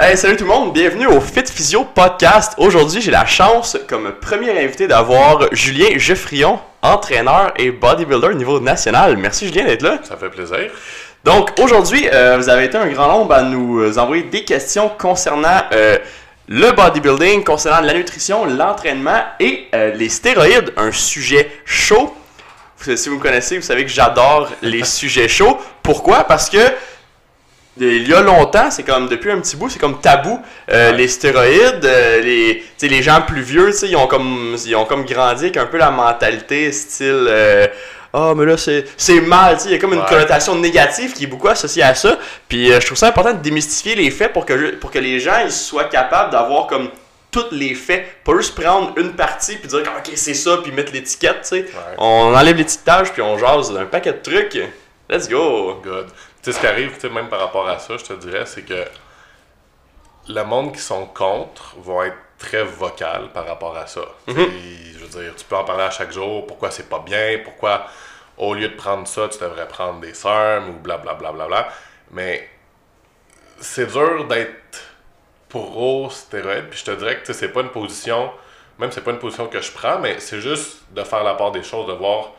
Hey, salut tout le monde, bienvenue au Fit Physio Podcast. Aujourd'hui, j'ai la chance, comme premier invité, d'avoir Julien Geoffrion, entraîneur et bodybuilder au niveau national. Merci Julien d'être là. Ça fait plaisir. Donc aujourd'hui, euh, vous avez été un grand nombre à nous envoyer des questions concernant euh, le bodybuilding, concernant la nutrition, l'entraînement et euh, les stéroïdes, un sujet chaud. Si vous me connaissez, vous savez que j'adore les sujets chauds. Pourquoi? Parce que il y a longtemps, c'est comme depuis un petit bout, c'est comme tabou. Euh, les stéroïdes, euh, les, les gens plus vieux, ils ont comme ils ont comme grandi avec un peu la mentalité style euh, ah mais là c'est c'est mal, il y a comme une connotation négative qui est beaucoup associée à ça. Puis je trouve ça important de démystifier les faits pour que pour que les gens ils soient capables d'avoir comme tous les faits, pas juste prendre une partie puis dire ok c'est ça puis mettre l'étiquette, tu sais. On enlève l'étiquetage puis on jase un paquet de trucs. Let's go. Good ce qui arrive, même par rapport à ça, je te dirais, c'est que le monde qui sont contre vont être très vocal par rapport à ça. Mhm. Je veux dire, tu peux en parler à chaque jour, pourquoi c'est pas bien, pourquoi au lieu de prendre ça, tu devrais prendre des SERM ou blablabla. Bla, bla, bla, Mais c'est dur d'être pro stéroïde, puis je te dirais que c'est pas une position, même c'est pas une position que je prends, mais c'est juste de faire la part des choses, de voir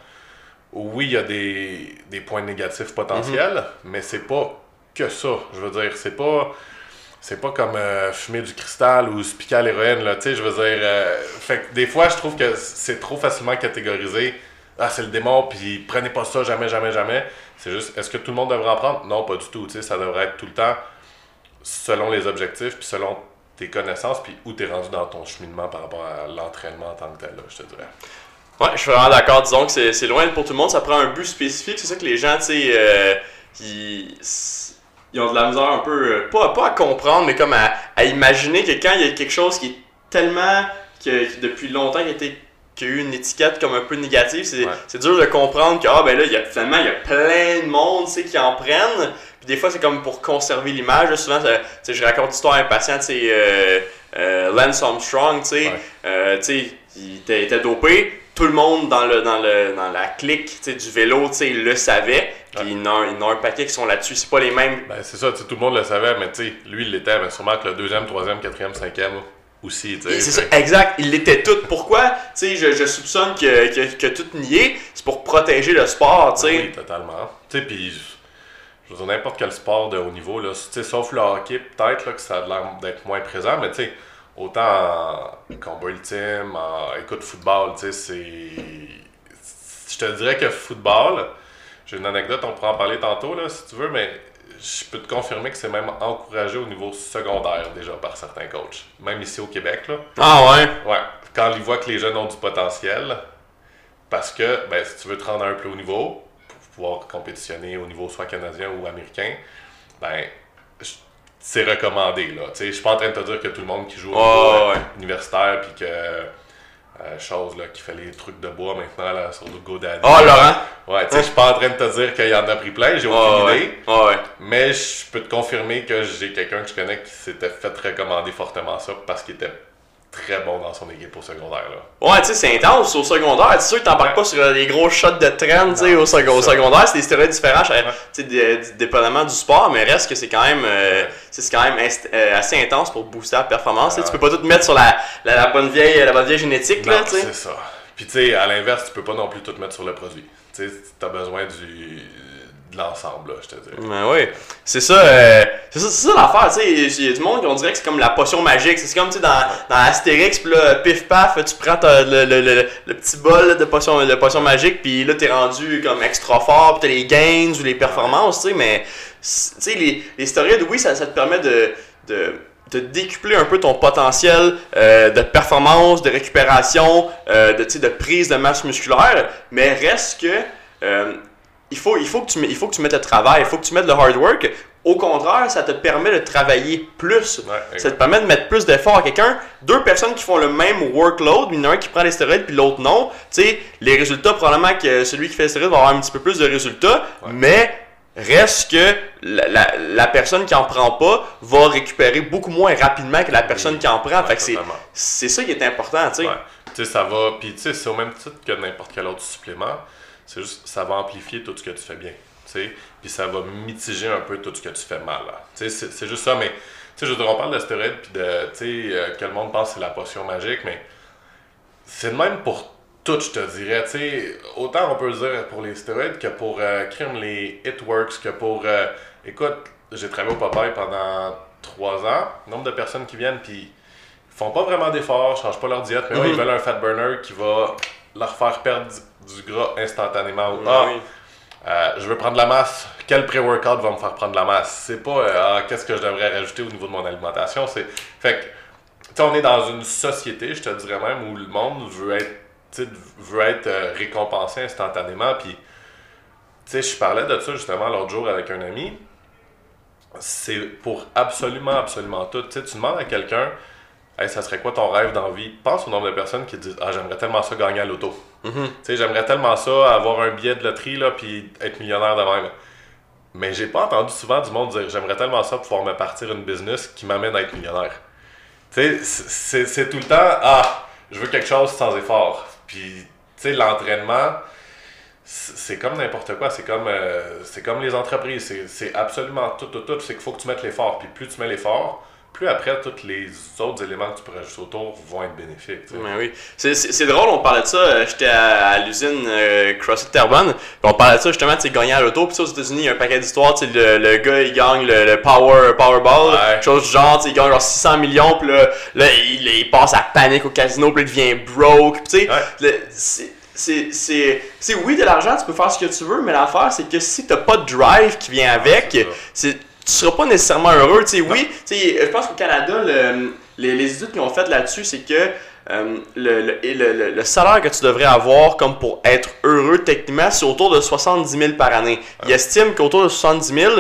oui, il y a des, points négatifs potentiels, mhm. mais c'est pas que ça. Je veux dire, c'est pas. C'est pas comme euh, fumer du cristal ou se piquer à l'héroïne, là, tu sais, je veux dire... Euh, fait des fois, je trouve que c'est trop facilement catégorisé. Ah, c'est le démon, puis prenez pas ça, jamais, jamais, jamais. C'est juste, est-ce que tout le monde devrait en prendre? Non, pas du tout, tu sais, ça devrait être tout le temps selon les objectifs, puis selon tes connaissances, puis où tu es rendu dans ton cheminement par rapport à l'entraînement en tant que tel, là, je te dirais. Ouais, je suis vraiment d'accord. Disons que c'est loin pour tout le monde. Ça prend un but spécifique. C'est ça que les gens, tu sais, euh, ils, ont de la misère un peu, euh, pas, pas à comprendre, mais comme à, imaginer que quand il y a quelque chose qui est tellement, que, depuis longtemps, qui a, été, qui a eu une étiquette comme un peu négative, c'est dur de comprendre que, ah ben là, il y a, finalement, il y a plein de monde, tu sais, qui en prennent. Puis des fois, c'est comme pour conserver l'image. Souvent, je raconte l'histoire à un patient, sais, euh, Lance Armstrong, tu sais, tu sais, il était dopé tout le monde dans, le, dans, le, dans la clique du vélo, il le savait. Puis il y en a un paquet qui sont là-dessus. C'est pas les mêmes. Ben, c'est ça, tout le monde le savait, mais lui, il l'était. Mais sûrement que le deuxième, troisième, quatrième, cinquième aussi. C'est ça, exact. Il l'était tout. Pourquoi? Je, je soupçonne que, que, que tout nié, c'est pour protéger le sport. Ben oui, totalement. Puis, je veux dire, n'importe quel sport de haut niveau, là, sauf le hockey, peut-être que ça a l'air d'être moins présent, mais tu sais autant en combat ultime, en écoute football, tu sais, c'est. Je te dirais que football, j'ai une anecdote, on pourra en parler tantôt, là, si tu veux, mais je peux te confirmer que c'est même encouragé au niveau secondaire déjà par certains coachs, même ici au Québec. Là. Ah ouais? Ouais. Quand ils voient que les jeunes ont du potentiel, parce que ben, si tu veux te rendre à un plus haut niveau, pour pouvoir compétitionner au niveau soit canadien ou américain, ben c'est recommandé. Là. Je suis pas en train de te dire que tout le monde qui joue au universitaire puis que euh, chose là, qui fait les trucs de bois maintenant là, sur le GoDaddy. Oh Laurent! Ouais, tu sais, je suis pas en train de te dire qu'il y en a pris plein, j'ai aucune idée. Mais je peux te confirmer que j'ai quelqu'un que je connais qui s'était fait recommander fortement ça parce qu'il était très bon dans son équipe au secondaire. Là. Ouais, tu sais, c'est intense au secondaire. C'est sûr que t'embarques pas sur les gros shots de traîne tu sais, au, secondaire. C'est des stéroïdes différents, tu sais, dépendamment du sport, mais reste que c'est quand même, euh, c'est quand même euh, assez intense pour booster la performance. Tu peux pas tout mettre sur la, la, bonne, vieille, la bonne vieille génétique. là, c'est ça. Puis tu sais, à l'inverse, tu peux pas non plus tout mettre sur le produit. Tu sais, t'as besoin du de l'ensemble, je te dis. Ben oui. C'est ça, euh, c'est ça, ça l'affaire, tu sais. Il y a du monde qui on dirait que c'est comme la potion magique. C'est comme, tu sais, dans, dans Astérix, puis là, pif paf, tu prends le, le, le, le, petit bol de potion, de potion magique, puis là, t'es rendu comme extra fort, puis t'as les gains ou les performances, tu sais. Mais, tu sais, les, les oui, ça, ça te permet de, de de décupler un peu ton potentiel euh, de performance, de récupération, euh, de, de prise de masse musculaire, mais reste que euh, il faut, il, faut que tu, il faut que tu mettes le travail, il faut que tu mettes le hard work. Au contraire, ça te permet de travailler plus. ça te permet de mettre plus d'efforts à quelqu'un. Deux personnes qui font le même workload, a un qui prend les stéroïdes puis l'autre non. Tu sais, les résultats, probablement que celui qui fait les stéroïdes va avoir un petit peu plus de résultats, mais reste que la, la, personne qui en prend pas va récupérer beaucoup moins rapidement que la personne qui en prend. fait que c'est ça qui est important, tu sais. Tu sais, ça va, puis tu sais, c'est au même titre que n'importe quel autre supplément c'est juste, ça va amplifier tout ce que tu fais bien. Puis ça va mitiger un peu tout ce que tu fais mal. C'est juste ça, mais sais, je veux dire, on parle de stéroïdes, puis de, tu sais, euh, que le monde pense que c'est la potion magique, mais c'est le même pour tout, je te dirais. Tu sais, autant on peut le dire pour les stéroïdes que pour euh, crime les Hitworks, que pour. euh, écoute, j'ai travaillé au Popeye pendant trois ans. Nombre de personnes qui viennent, puis font pas vraiment d'efforts, changent pas leur diète, mais ouais, Mhm. ils veulent un fat burner qui va leur faire perdre du, du gras instantanément. Ou, Ah oui. euh, je veux prendre de la masse. Quel pré-workout va me faire prendre de la masse? C'est pas euh, ah, qu'est-ce que je devrais rajouter au niveau de mon alimentation? C'est fait que on est dans une société, je te dirais même, où le monde veut être, veut être euh, récompensé instantanément. Puis, tu sais, je parlais de ça justement l'autre jour avec un ami. C'est pour absolument, absolument tout. Tu sais, tu demandes à quelqu'un, hey, ça serait quoi ton rêve dans la vie? Pense au nombre de personnes qui disent, ah, j'aimerais tellement ça gagner à l'auto. Mhm. Tu sais, j'aimerais tellement ça, avoir un billet de loterie, là, puis être millionnaire de même. Mais j'ai pas entendu souvent du monde dire j'aimerais tellement ça pouvoir me partir une business qui m'amène à être millionnaire. Tu sais, c'est tout le temps ah, je veux quelque chose sans effort. Puis, tu sais, l'entraînement, c'est comme n'importe quoi. C'est comme, euh, c'est comme les entreprises. C'est- C'est absolument tout, tout, tout. C'est qu'il faut que tu mettes l'effort. Puis plus tu mets l'effort, plus après, tous les autres éléments que tu pourrais ajouter autour vont être bénéfiques. Ouais, oui. C'est- drôle, on parlait de ça. euh, J'étais à, à l'usine euh, CrossFit Terrebonne. On parlait de ça justement, tu gagner à l'auto. Puis ça, aux États-Unis, il y a un paquet d'histoires. Tu sais, le, le gars, il gagne le, le Power, Powerball. Ouais. Chose du genre, il gagne genre 600 millions. Puis là, là il, il passe à panique au casino. Puis il devient broke. Tu sais, Ouais. c'est- oui de l'argent tu peux faire ce que tu veux mais l'affaire c'est que si t'as pas de drive qui vient avec c'est tu seras pas nécessairement heureux tu sais oui sais je pense qu'au Canada le- les, les études qu'ils ont faites là-dessus c'est que euh, le, le, le, salaire que tu devrais avoir comme pour être heureux techniquement c'est autour de 70 000 par année ils estiment qu'autour de 70 000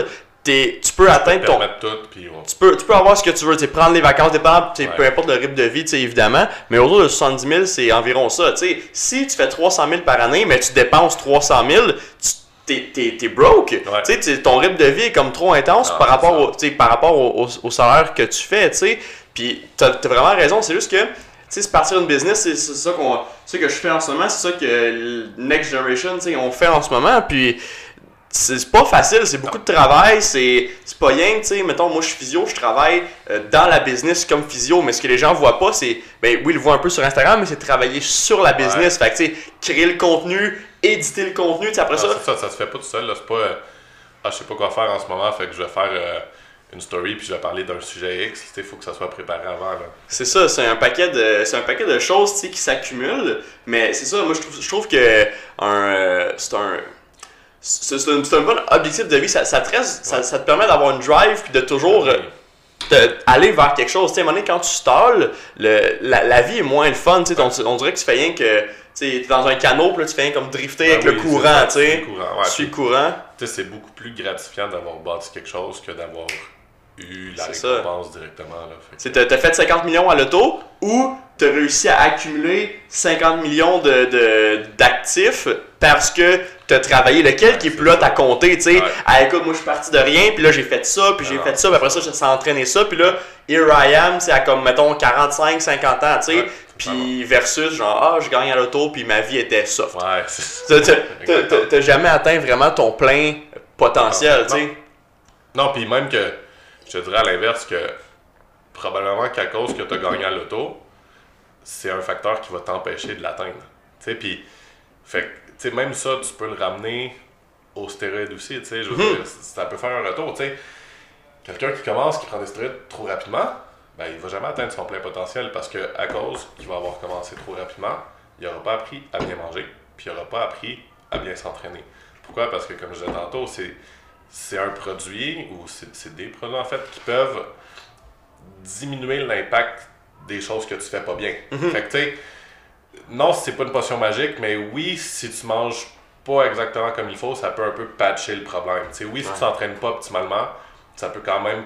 t'es- tu peux atteindre ton Permettre tout, puis on- tu peux, tu peux avoir ce que tu veux, tu sais, prendre les vacances, dépendant, Ouais. peu importe le rythme de vie, tu sais, évidemment, mais autour de 70 000, c'est environ ça. Si tu fais 300 000 par année, mais tu dépenses 300 000, tu t'es, broke. Tu sais, ton rythme de vie est comme trop intense Ah, par, rapport au, par rapport au, au- au salaire que tu fais. tu sais. Puis tu as vraiment raison, c'est juste que tu sais, c'est partir une business, c'est, ça, qu'on, que je fais en ce moment, c'est ça que Next Generation, tu sais, on fait en ce moment. Puis c'est pas facile, c'est beaucoup de travail, c'est c'est pas rien, tu sais, mettons, moi je suis physio, je travaille euh, dans la business comme physio, mais ce que les gens voient pas, c'est, ben oui, ils le voient un peu sur Instagram, mais c'est travailler sur la business, fait que tu sais, créer le contenu, éditer le contenu, tu sais, après Non, ça, ça, ça se fait pas tout seul. là. C'est pas. euh, ah, je sais pas quoi faire en ce moment, fait que je vais faire euh, une story puis je vais parler d'un sujet X. Il faut que ça soit préparé avant. C'est ça, c'est un paquet de, c'est un paquet de choses, tu sais, qui s'accumulent, mais c'est ça, moi je trouve, je trouve que un, c'est un, c'est un, bon objectif de vie, ça, ça, te reste- ça, ça te permet d'avoir une drive puis de toujours euh, de- aller vers quelque chose. Tu sais, à un moment donné, quand tu stalles, le, la, la vie est moins le fun. Tu sais, on, on dirait que tu fais rien que. Tu t'es dans un canot, puis là, tu fais rien comme drifter Ben avec le courant, tu sais. tu suis le courant, Tu. Tu sais, c'est beaucoup plus gratifiant d'avoir bâti quelque chose que d'avoir eu la C'est ça. récompense directement. Tu t'as fait 50 millions à l'auto ou t'as réussi à accumuler 50 millions de, de- d'actifs parce que t'as travaillé. Lequel qui est plus là à compter, tu sais. Ouais. Ah, écoute, moi, je suis parti de rien, puis là, j'ai fait ça, puis j'ai Non, fait ça, puis après ça, j'ai entraîné ça, puis là, here I am, c'est à comme, mettons, 45, 50 ans, tu sais. Puis versus, genre, ah, je gagne à l'auto, puis ma vie était soft. Ouais, c'est T'as- jamais atteint vraiment ton plein potentiel, tu sais. Non, puis même que, je te dirais à l'inverse que probablement qu'à cause que tu as gagné à l'auto, c'est un facteur qui va t'empêcher de l'atteindre. Tu sais, puis, fait sais, même ça, tu peux le ramener au stéroïde aussi, tu sais, je veux Mhm. dire, ça peut faire un retour, tu sais. Quelqu'un qui commence, qui prend des stéroïdes trop rapidement, ben, il va jamais atteindre son plein potentiel parce que à cause qu'il va avoir commencé trop rapidement, il n'aura pas appris à bien manger, puis il n'aura pas appris à bien s'entraîner. Pourquoi? Parce que, comme je disais tantôt, c'est c'est un produit ou c'est des produits en fait qui peuvent diminuer l'impact des choses que tu fais pas bien. Fait que tu sais, non, c'est pas une potion magique, mais oui, si tu manges pas exactement comme il faut, ça peut un peu patcher le problème. Oui, si Ouais. tu t'entraînes pas optimalement, ça peut quand même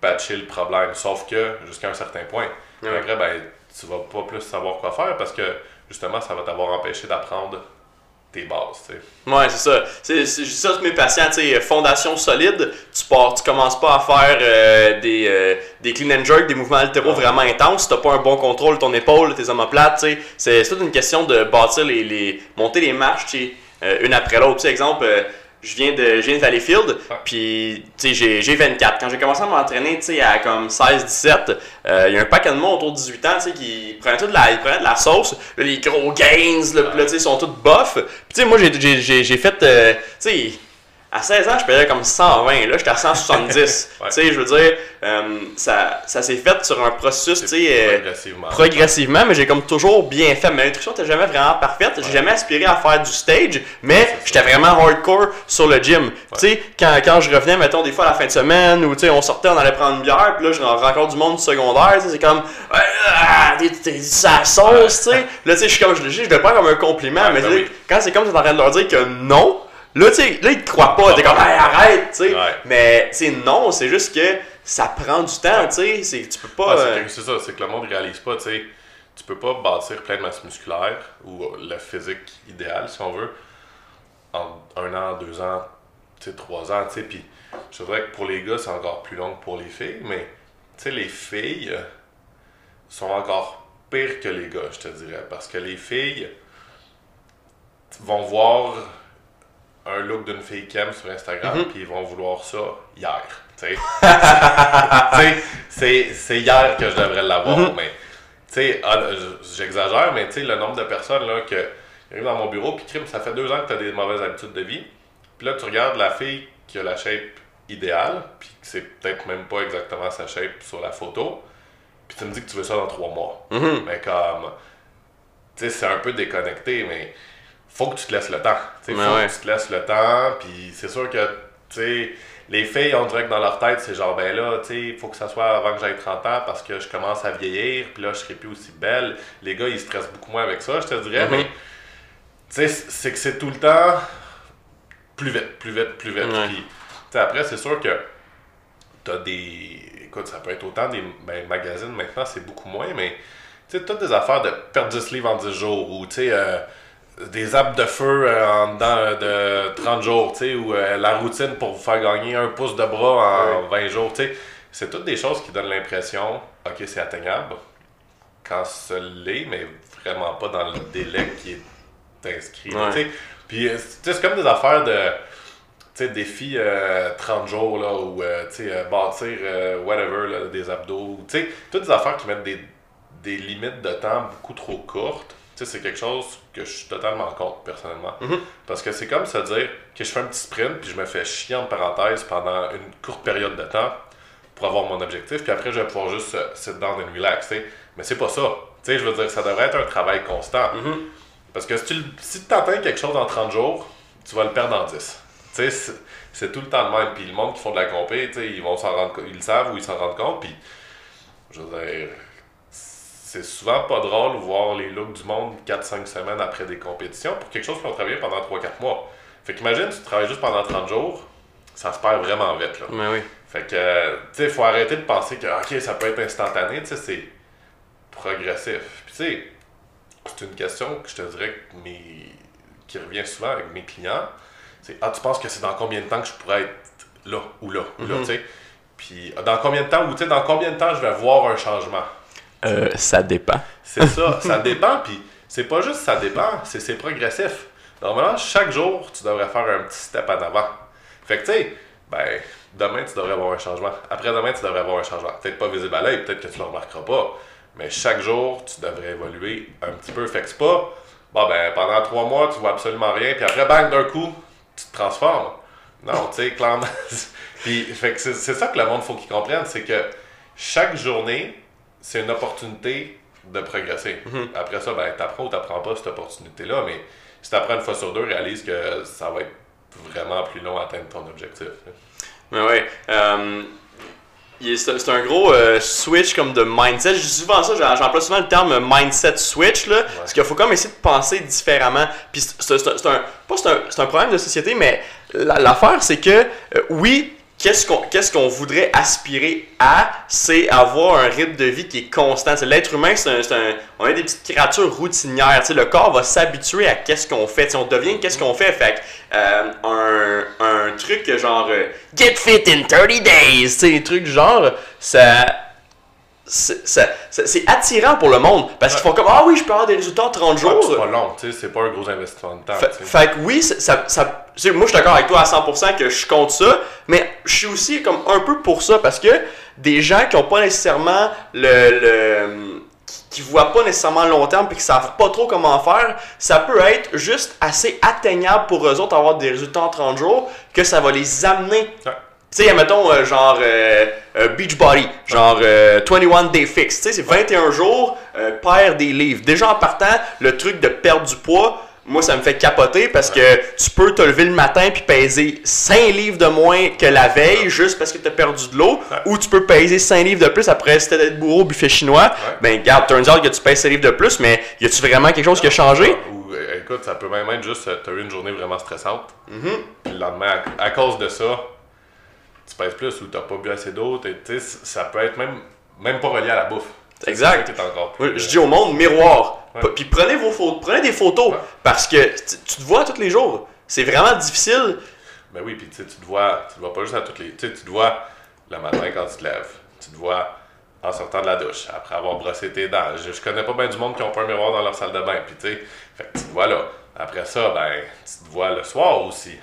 patcher le problème. Sauf que jusqu'à un certain point. Ouais. Après, ben, tu vas pas plus savoir quoi faire parce que justement, ça va t'avoir empêché d'apprendre tes bases. tu sais. Ouais, c'est ça. C'est, c'est, je dis ça à tous mes patients, tu sais, fondation solide, tu pars, tu commences pas à faire euh, des, euh, des clean and jerk, des mouvements altéraux vraiment intenses, si t'as pas un bon contrôle de ton épaule, tes omoplates, tu sais. C'est, c'est toute une question de bâtir les, les monter les marches, tu sais, euh, une après l'autre. Tu sais, exemple, je viens de, je viens de Valleyfield, puis j'ai, j'ai 24. Quand j'ai commencé à m'entraîner, à comme 16-17, euh, il y a un paquet de monde autour de 18 ans, qui prenaient tout de la, ils prenaient de la sauce, là, les gros gains, là, ils sont tous buff. Puis tu sais, moi, j'ai, j'ai, j'ai, j'ai fait, euh, sais, à 16 ans, je payais comme 120. Là, j'étais à 170. Ouais. Tu sais, je veux dire, euh, ça, ça s'est fait sur un processus, tu sais, euh, progressivement. progressivement, mais j'ai comme toujours bien fait. Ma nutrition n'était jamais vraiment parfaite. J'ai jamais aspiré à faire du stage, mais j'étais vraiment hardcore sur le gym. Tu sais, quand, quand je revenais, mettons, des fois à la fin de semaine, ou tu sais, on sortait, on allait prendre une bière, puis là, je rencontre du monde secondaire, tu sais, c'est comme, ah, t'es- ça sauce, tu sais. Là, tu sais, je suis comme, je, je le prends comme un compliment, mais ben oui. quand c'est comme tu es en train de leur dire que non, là, tu sais, là, ils te croient pas. T'es comme, hey, arrête, tu sais. Ouais. Mais, tu non, c'est juste que ça prend du temps, tu sais. Tu peux pas. Ouais, c'est euh, que- c'est ça, c'est que le monde ne réalise pas, tu sais. Tu peux pas bâtir plein de masse musculaire ou le physique idéal, si on veut, en un an, deux ans, tu sais, trois ans, tu sais. Puis je dirais que pour les gars, c'est encore plus long que pour les filles, mais tu sais, les filles euh, sont encore pires que les gars, je te dirais. Parce que les filles vont voir un look d'une fille qui aime sur Instagram, puis ils vont vouloir ça hier. c'est hier que je devrais l'avoir, ah, je- j'exagère, mais le nombre de personnes là, que qui arrivent dans mon bureau, puis crime, ça fait deux ans que tu as des mauvaises habitudes de vie, puis là, tu regardes la fille qui a la shape idéale, puis que c'est peut-être même pas exactement sa shape sur la photo, puis tu me dis que tu veux ça dans trois mois. Mhm. Mais comme, tu sais, c'est un peu déconnecté, mais faut que tu te laisses le temps. Faut ouais. que tu te laisses le temps, puis c'est sûr que, tu sais, les filles, on dirait que dans leur tête, c'est genre, ben là, tu sais, faut que ça soit avant que j'aille 30 ans parce que je commence à vieillir, puis là, je serai plus aussi belle. Les gars, ils stressent beaucoup moins avec ça, je te dirais, Mhm. mais, tu sais, c'est que c'est tout le temps plus vite, plus vite, plus vite. Ouais. Puis, tu sais, après, c'est sûr que t'as des. Écoute, ça peut être autant des ben, magazines maintenant, c'est beaucoup moins, mais tu sais, toutes des affaires de perdre 10 livres en 10 jours ou tu sais, euh, des apps de feu euh, en dedans euh, de 30 jours, tu sais, ou euh, la routine pour vous faire gagner un pouce de bras en 20 jours, tu sais. C'est toutes des choses qui donnent l'impression, ok, c'est atteignable quand ce l'est, mais vraiment pas dans le délai qui est inscrit. Tu sais. Puis, tu sais, c'est comme des affaires de tu sais, défi euh, 30 jours, là, ou, euh, tu sais, euh, bâtir, whatever, là, des abdos, tu sais, toutes des affaires qui mettent des, des limites de temps beaucoup trop courtes, sais, c'est quelque chose que je suis totalement contre, personnellement. Parce que c'est comme se dire que je fais un petit sprint, puis je me fais chier en parenthèse pendant une courte période de temps pour avoir mon objectif, puis après, je vais pouvoir juste euh, sit down and relax. Mais c'est pas ça. Tu sais, je veux dire, ça devrait être un travail constant. Parce que si tu si t'atteins quelque chose en 30 jours, tu vas le perdre en 10. Tu sais, c'est- tout le temps le même. Puis le monde qui font de la compé, tu sais, ils vont s'en rendre ils le savent ou ils s'en rendent compte. Puis, je veux dire, c'est souvent pas drôle de voir les looks du monde 4-5 semaines après des compétitions pour quelque chose qu'on travaille pendant 3-4 mois. Fait qu'imagine, tu travailles juste pendant 30 jours, ça se perd vraiment vite, là. Mais oui. Fait que, tu sais, faut arrêter de penser que, ok, ça peut être instantané, tu sais, c'est progressif. Puis, tu sais, c'est une question que je te dirais que mes... qui revient souvent avec mes clients. C'est, ah, tu penses que c'est dans combien de temps que je pourrais être là ou là ou là, tu sais? Puis, dans combien de temps ou, tu sais, dans combien de temps je vais voir un changement? Euh, ça dépend. C'est ça, ça dépend, puis c'est pas juste ça dépend, c'est c'est progressif. Normalement, chaque jour, tu devrais faire un petit step en avant. Fait que, tu sais, ben, demain, tu devrais avoir un changement. Après-demain, tu devrais avoir un changement. Peut-être pas visible à l'œil, peut-être que tu le remarqueras pas, mais chaque jour, tu devrais évoluer un petit peu. Fait que c'est pas, bon, ben, pendant trois mois, tu vois absolument rien, puis après, bang, d'un coup, tu te transformes. Non, tu sais, clairement. puis, fait que c'est c'est ça que le monde faut qu'il comprenne, c'est que chaque journée, c'est une opportunité de progresser. Après ça, ben, t'apprends ou t'apprends pas cette opportunité-là, mais si t'apprends une fois sur deux, réalise que ça va être vraiment plus long à atteindre ton objectif. Mais ouais. euh, c'est un gros euh, switch comme de mindset. Je dis souvent ça, j'emploie souvent le terme mindset switch, là, parce qu'il faut comme essayer de penser différemment. Puis c'est un, un- un, problème de société, mais la- l'affaire c'est que euh, oui, qu'est-ce qu'on qu'est-ce qu'on voudrait aspirer à, c'est avoir un rythme de vie qui est constant. L'être humain, c'est un, c'est un- on est des petites créatures routinières. Tu sais, le corps va s'habituer à qu'est-ce qu'on fait. Tu sais, on devient qu'est-ce qu'on fait. Fait euh, un, un truc genre euh, Get fit in 30 days, tu sais, des trucs genre, ça. C'est attirant pour le monde parce qu'ils font comme Ah oui, je peux avoir des résultats en 30 Ouais, puis jours. c'est pas long, tu sais, c'est pas un gros investissement de temps. Fait, que oui, ça, ça, moi, je suis d'accord avec toi à 100% que je compte ça, mais je suis aussi comme un peu pour ça parce que des gens qui n'ont pas nécessairement le, le qui voient pas nécessairement long terme et qui savent pas trop comment faire, ça peut être juste assez atteignable pour eux autres avoir des résultats en 30 jours que ça va les amener. Tu sais, mettons, euh, genre euh, euh, Beachbody, genre 21 Day Fix. Tu sais, c'est 21 jours, perdre des livres. Déjà en partant, le truc de perdre du poids, moi, ça me fait capoter parce que tu peux te lever le matin puis peser 5 livres de moins que la veille juste parce que tu as perdu de l'eau. Ou tu peux peser 5 livres de plus après si d'être bourreau au buffet chinois. Ben, regarde, turns out que tu pèses 5 livres de plus, mais y a-tu vraiment quelque chose qui a changé? Ou, écoute, ça peut même être juste, tu as eu une journée vraiment stressante. Mm-hmm. Puis le lendemain, à, cause de ça, tu pèses plus ou tu pas bu assez d'eau. Ça peut être même, même pas relié à la bouffe. Exact. je dis au monde, miroir. Puis prenez, vos photos, prenez des photos parce que tu te vois tous les jours. C'est vraiment difficile. Ben oui, puis tu te vois, tu te vois pas juste à toutes les. Tu te vois le matin quand tu te lèves. Tu te vois en sortant de la douche, après avoir brossé tes dents. Je, connais pas bien du monde qui ont pas un miroir dans leur salle de bain. Puis tu sais, tu te vois là. Après ça, ben, tu te vois le soir aussi,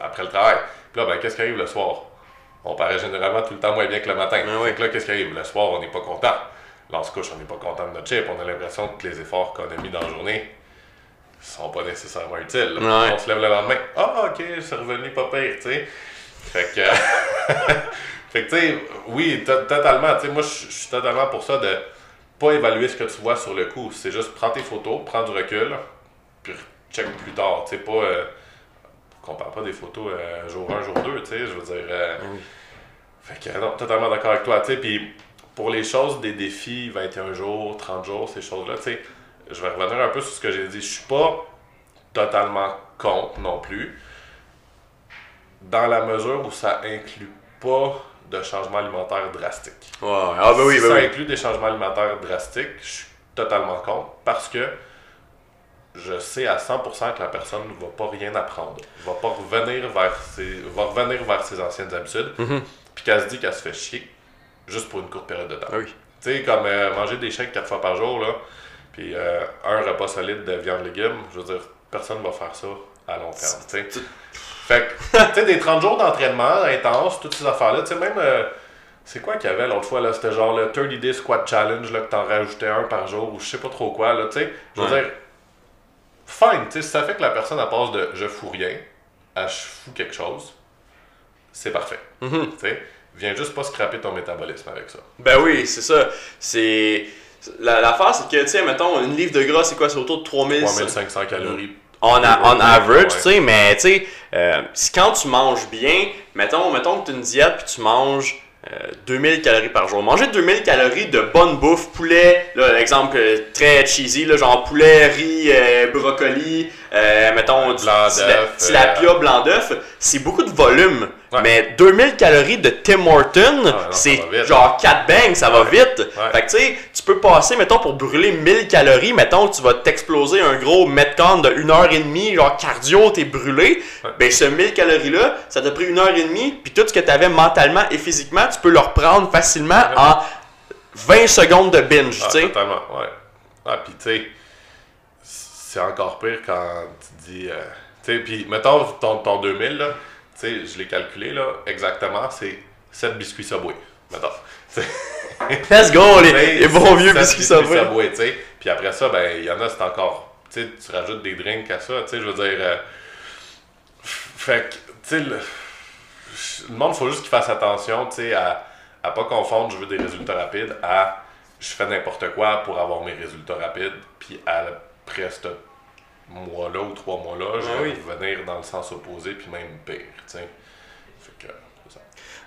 après le travail. Puis là, ben, qu'est-ce qui arrive le soir? On paraît généralement tout le temps moins bien que le matin. Ben oui. là, qu'est-ce qui arrive? Le soir, on n'est pas content. Là, on on n'est pas content de notre chip. On a l'impression que les efforts qu'on a mis dans la journée sont pas nécessairement utiles. On se lève le lendemain. Ah, ok, c'est revenu pas pire, tu sais. Fait que. fait que, tu sais, oui, totalement. Tu sais, moi, je suis totalement pour ça de pas évaluer ce que tu vois sur le coup. C'est juste prends tes photos, prends du recul, puis check plus tard. Tu sais, pas. Euh, compare pas des photos euh, jour 1, jour 2, tu sais. Je veux dire. Euh, fait que, non, totalement d'accord avec toi, tu sais. Puis pour les choses des défis 21 jours, 30 jours, ces choses-là, tu sais, je vais revenir un peu sur ce que j'ai dit. Je suis pas totalement contre non plus, dans la mesure où ça inclut pas de changement alimentaire drastique. Ouais, ah ben oui, si ben ça oui. inclut des changements alimentaires drastiques, je suis totalement contre parce que je sais à 100% que la personne ne va pas rien apprendre, va pas revenir vers ses, va revenir vers ses anciennes habitudes, mm-hmm. Puis qu'elle se dit qu'elle se fait chier juste pour une courte période de temps. Ah tu sais, comme euh, manger des chèques quatre fois par jour, là, puis euh, un repas solide de viande légumes, je veux dire, personne va faire ça à long terme. Fait que, tu sais, des 30 jours d'entraînement intense, toutes ces affaires-là, tu sais, même. Euh, c'est quoi qu'il y avait l'autre fois, là? C'était genre le 30 Day Squat Challenge, là, que t'en rajoutais un par jour, ou je sais pas trop quoi, là, tu sais. Je veux dire, fine, tu sais, ça fait que la personne, elle passe de je fous rien à je fous quelque chose, c'est parfait. Mm-hmm. Tu sais viens juste pas scraper ton métabolisme avec ça. Ben oui, c'est ça. C'est. L'affaire, c'est que, tu sais, mettons, une livre de gras, c'est quoi C'est autour de 3000... 3500 calories. On, a, on average, tu sais, mais tu sais, euh, quand tu manges bien, mettons, mettons que tu as une diète puis tu manges 2000 euh, calories par jour. Manger 2000 calories de bonne bouffe, poulet, là, exemple euh, très cheesy, là, genre poulet, riz, brocoli, mettons du tilapia, blanc d'œuf, c'est beaucoup de volume. Mais 2000 calories de Tim Horton, ah, c'est genre 4 bangs, ça va vite. Fait que tu sais, tu peux passer, mettons, pour brûler 1000 calories, mettons tu vas t'exploser un gros Metcon de 1h30, genre cardio, t'es brûlé. Ben ce 1000 calories-là, ça t'a pris 1h30, puis tout ce que tu avais mentalement et physiquement, tu peux le reprendre facilement en 20 secondes de binge, ah, tu sais. Totalement, ouais. Ah, puis tu sais, c'est encore pire quand tu dis. Euh, tu sais, puis mettons ton, ton 2000, là tu sais, je l'ai calculé, là, exactement, c'est 7 biscuits Subway. Mettons. Let's go, les, bons vieux biscuits Subway. Subway sais. Puis après ça, ben, il y en a, c'est encore. Tu sais, tu rajoutes des drinks à ça, tu sais, je veux dire. Euh, fait que, tu sais, le, le, monde, il faut juste qu'il fasse attention, tu sais, à, à pas confondre je veux des résultats rapides à je fais n'importe quoi pour avoir mes résultats rapides, puis après ce mois-là ou trois mois-là, je ah vais venir dans le sens opposé, puis même pire, tu sais. Fait que, c'est ça.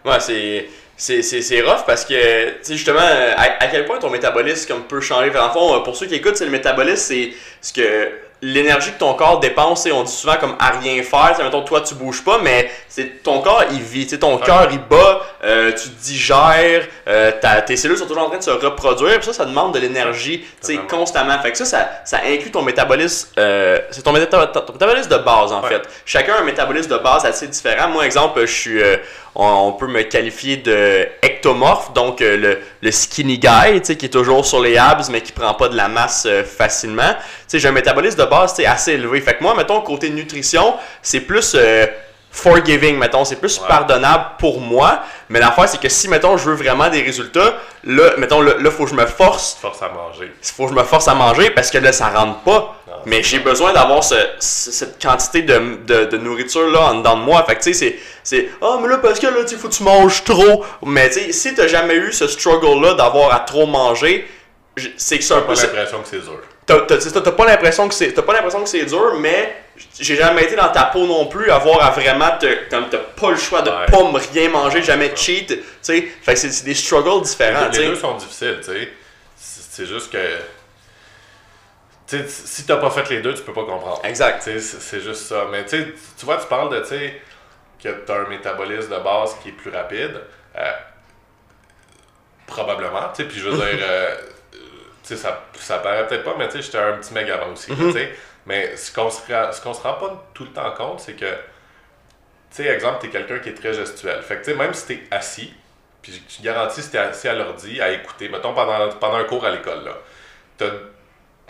Ouais, c'est... C'est rough parce que, tu sais, justement, à, quel point ton métabolisme comme, peut changer. En fond, pour ceux qui écoutent, c'est le métabolisme, c'est ce que l'énergie que ton corps dépense, on dit souvent comme à rien faire. Mettons, toi, tu bouges pas, mais c'est ton corps, il vit. ton cœur, il bat euh, tu digères, euh, tes cellules sont toujours en train de se reproduire, puis ça, ça demande de l'énergie, tu sais, Totalement. constamment. Fait que ça, ça, ça inclut ton métabolisme, euh, c'est ton, méta- ton métabolisme de base, en Ouais. fait. Chacun a un métabolisme de base assez différent. Moi, exemple, je suis, euh, on, peut me qualifier de ectomorphe, donc euh, le, skinny guy, qui est toujours sur les abs, mais qui prend pas de la masse euh, facilement. J'ai un métabolisme de base, assez élevé. Fait que moi, mettons, côté nutrition, c'est plus euh, forgiving, mettons, c'est plus Ouais. pardonnable pour moi. Mais l'affaire, c'est que si, mettons, je veux vraiment des résultats, là, mettons, là, là, faut que je me force Force à manger. il faut que je me force à manger parce que là, ça rentre pas. Non, Mais j'ai besoin d'avoir ce- ce- cette quantité de, de, de nourriture là en dedans de moi. Fait que tu sais, c'est. c'est Ah, mais là, parce que là, tu faut que tu manges trop. Mais tu sais, si t'as jamais eu ce struggle-là d'avoir à trop manger, c'est que c'est un peu. pas c'est- l'impression que c'est dur. T'as pas l'impression que c'est t'as pas l'impression que c'est dur, mais j'ai jamais été dans ta peau non plus, avoir à vraiment te comme t'as pas le choix de Ouais. pas me rien manger, jamais cheat, tu sais. Fait que c'est des struggles différents, les deux sont difficiles, tu sais. C'est juste que. Tu sais, si t'as pas fait les deux, tu peux pas comprendre. Exact. C'est juste ça. Mais tu vois, tu parles de, tu sais, que t'as un métabolisme de base qui est plus rapide. Euh, probablement, tu sais, puis je veux dire, euh, euh, tu sais, ça, ça paraît peut-être pas, mais j'étais un petit mec avant aussi, là, tu sais. Mais ce qu'on se, rend- ce qu'on se rend pas tout le temps compte, c'est que, tu sais, exemple, t'es quelqu'un qui est très gestuel. Fait que, tu sais, même si t'es assis, puis je te garantis, si t'es assis à l'ordi, à écouter, mettons, pendant, pendant un cours à l'école, là, t'as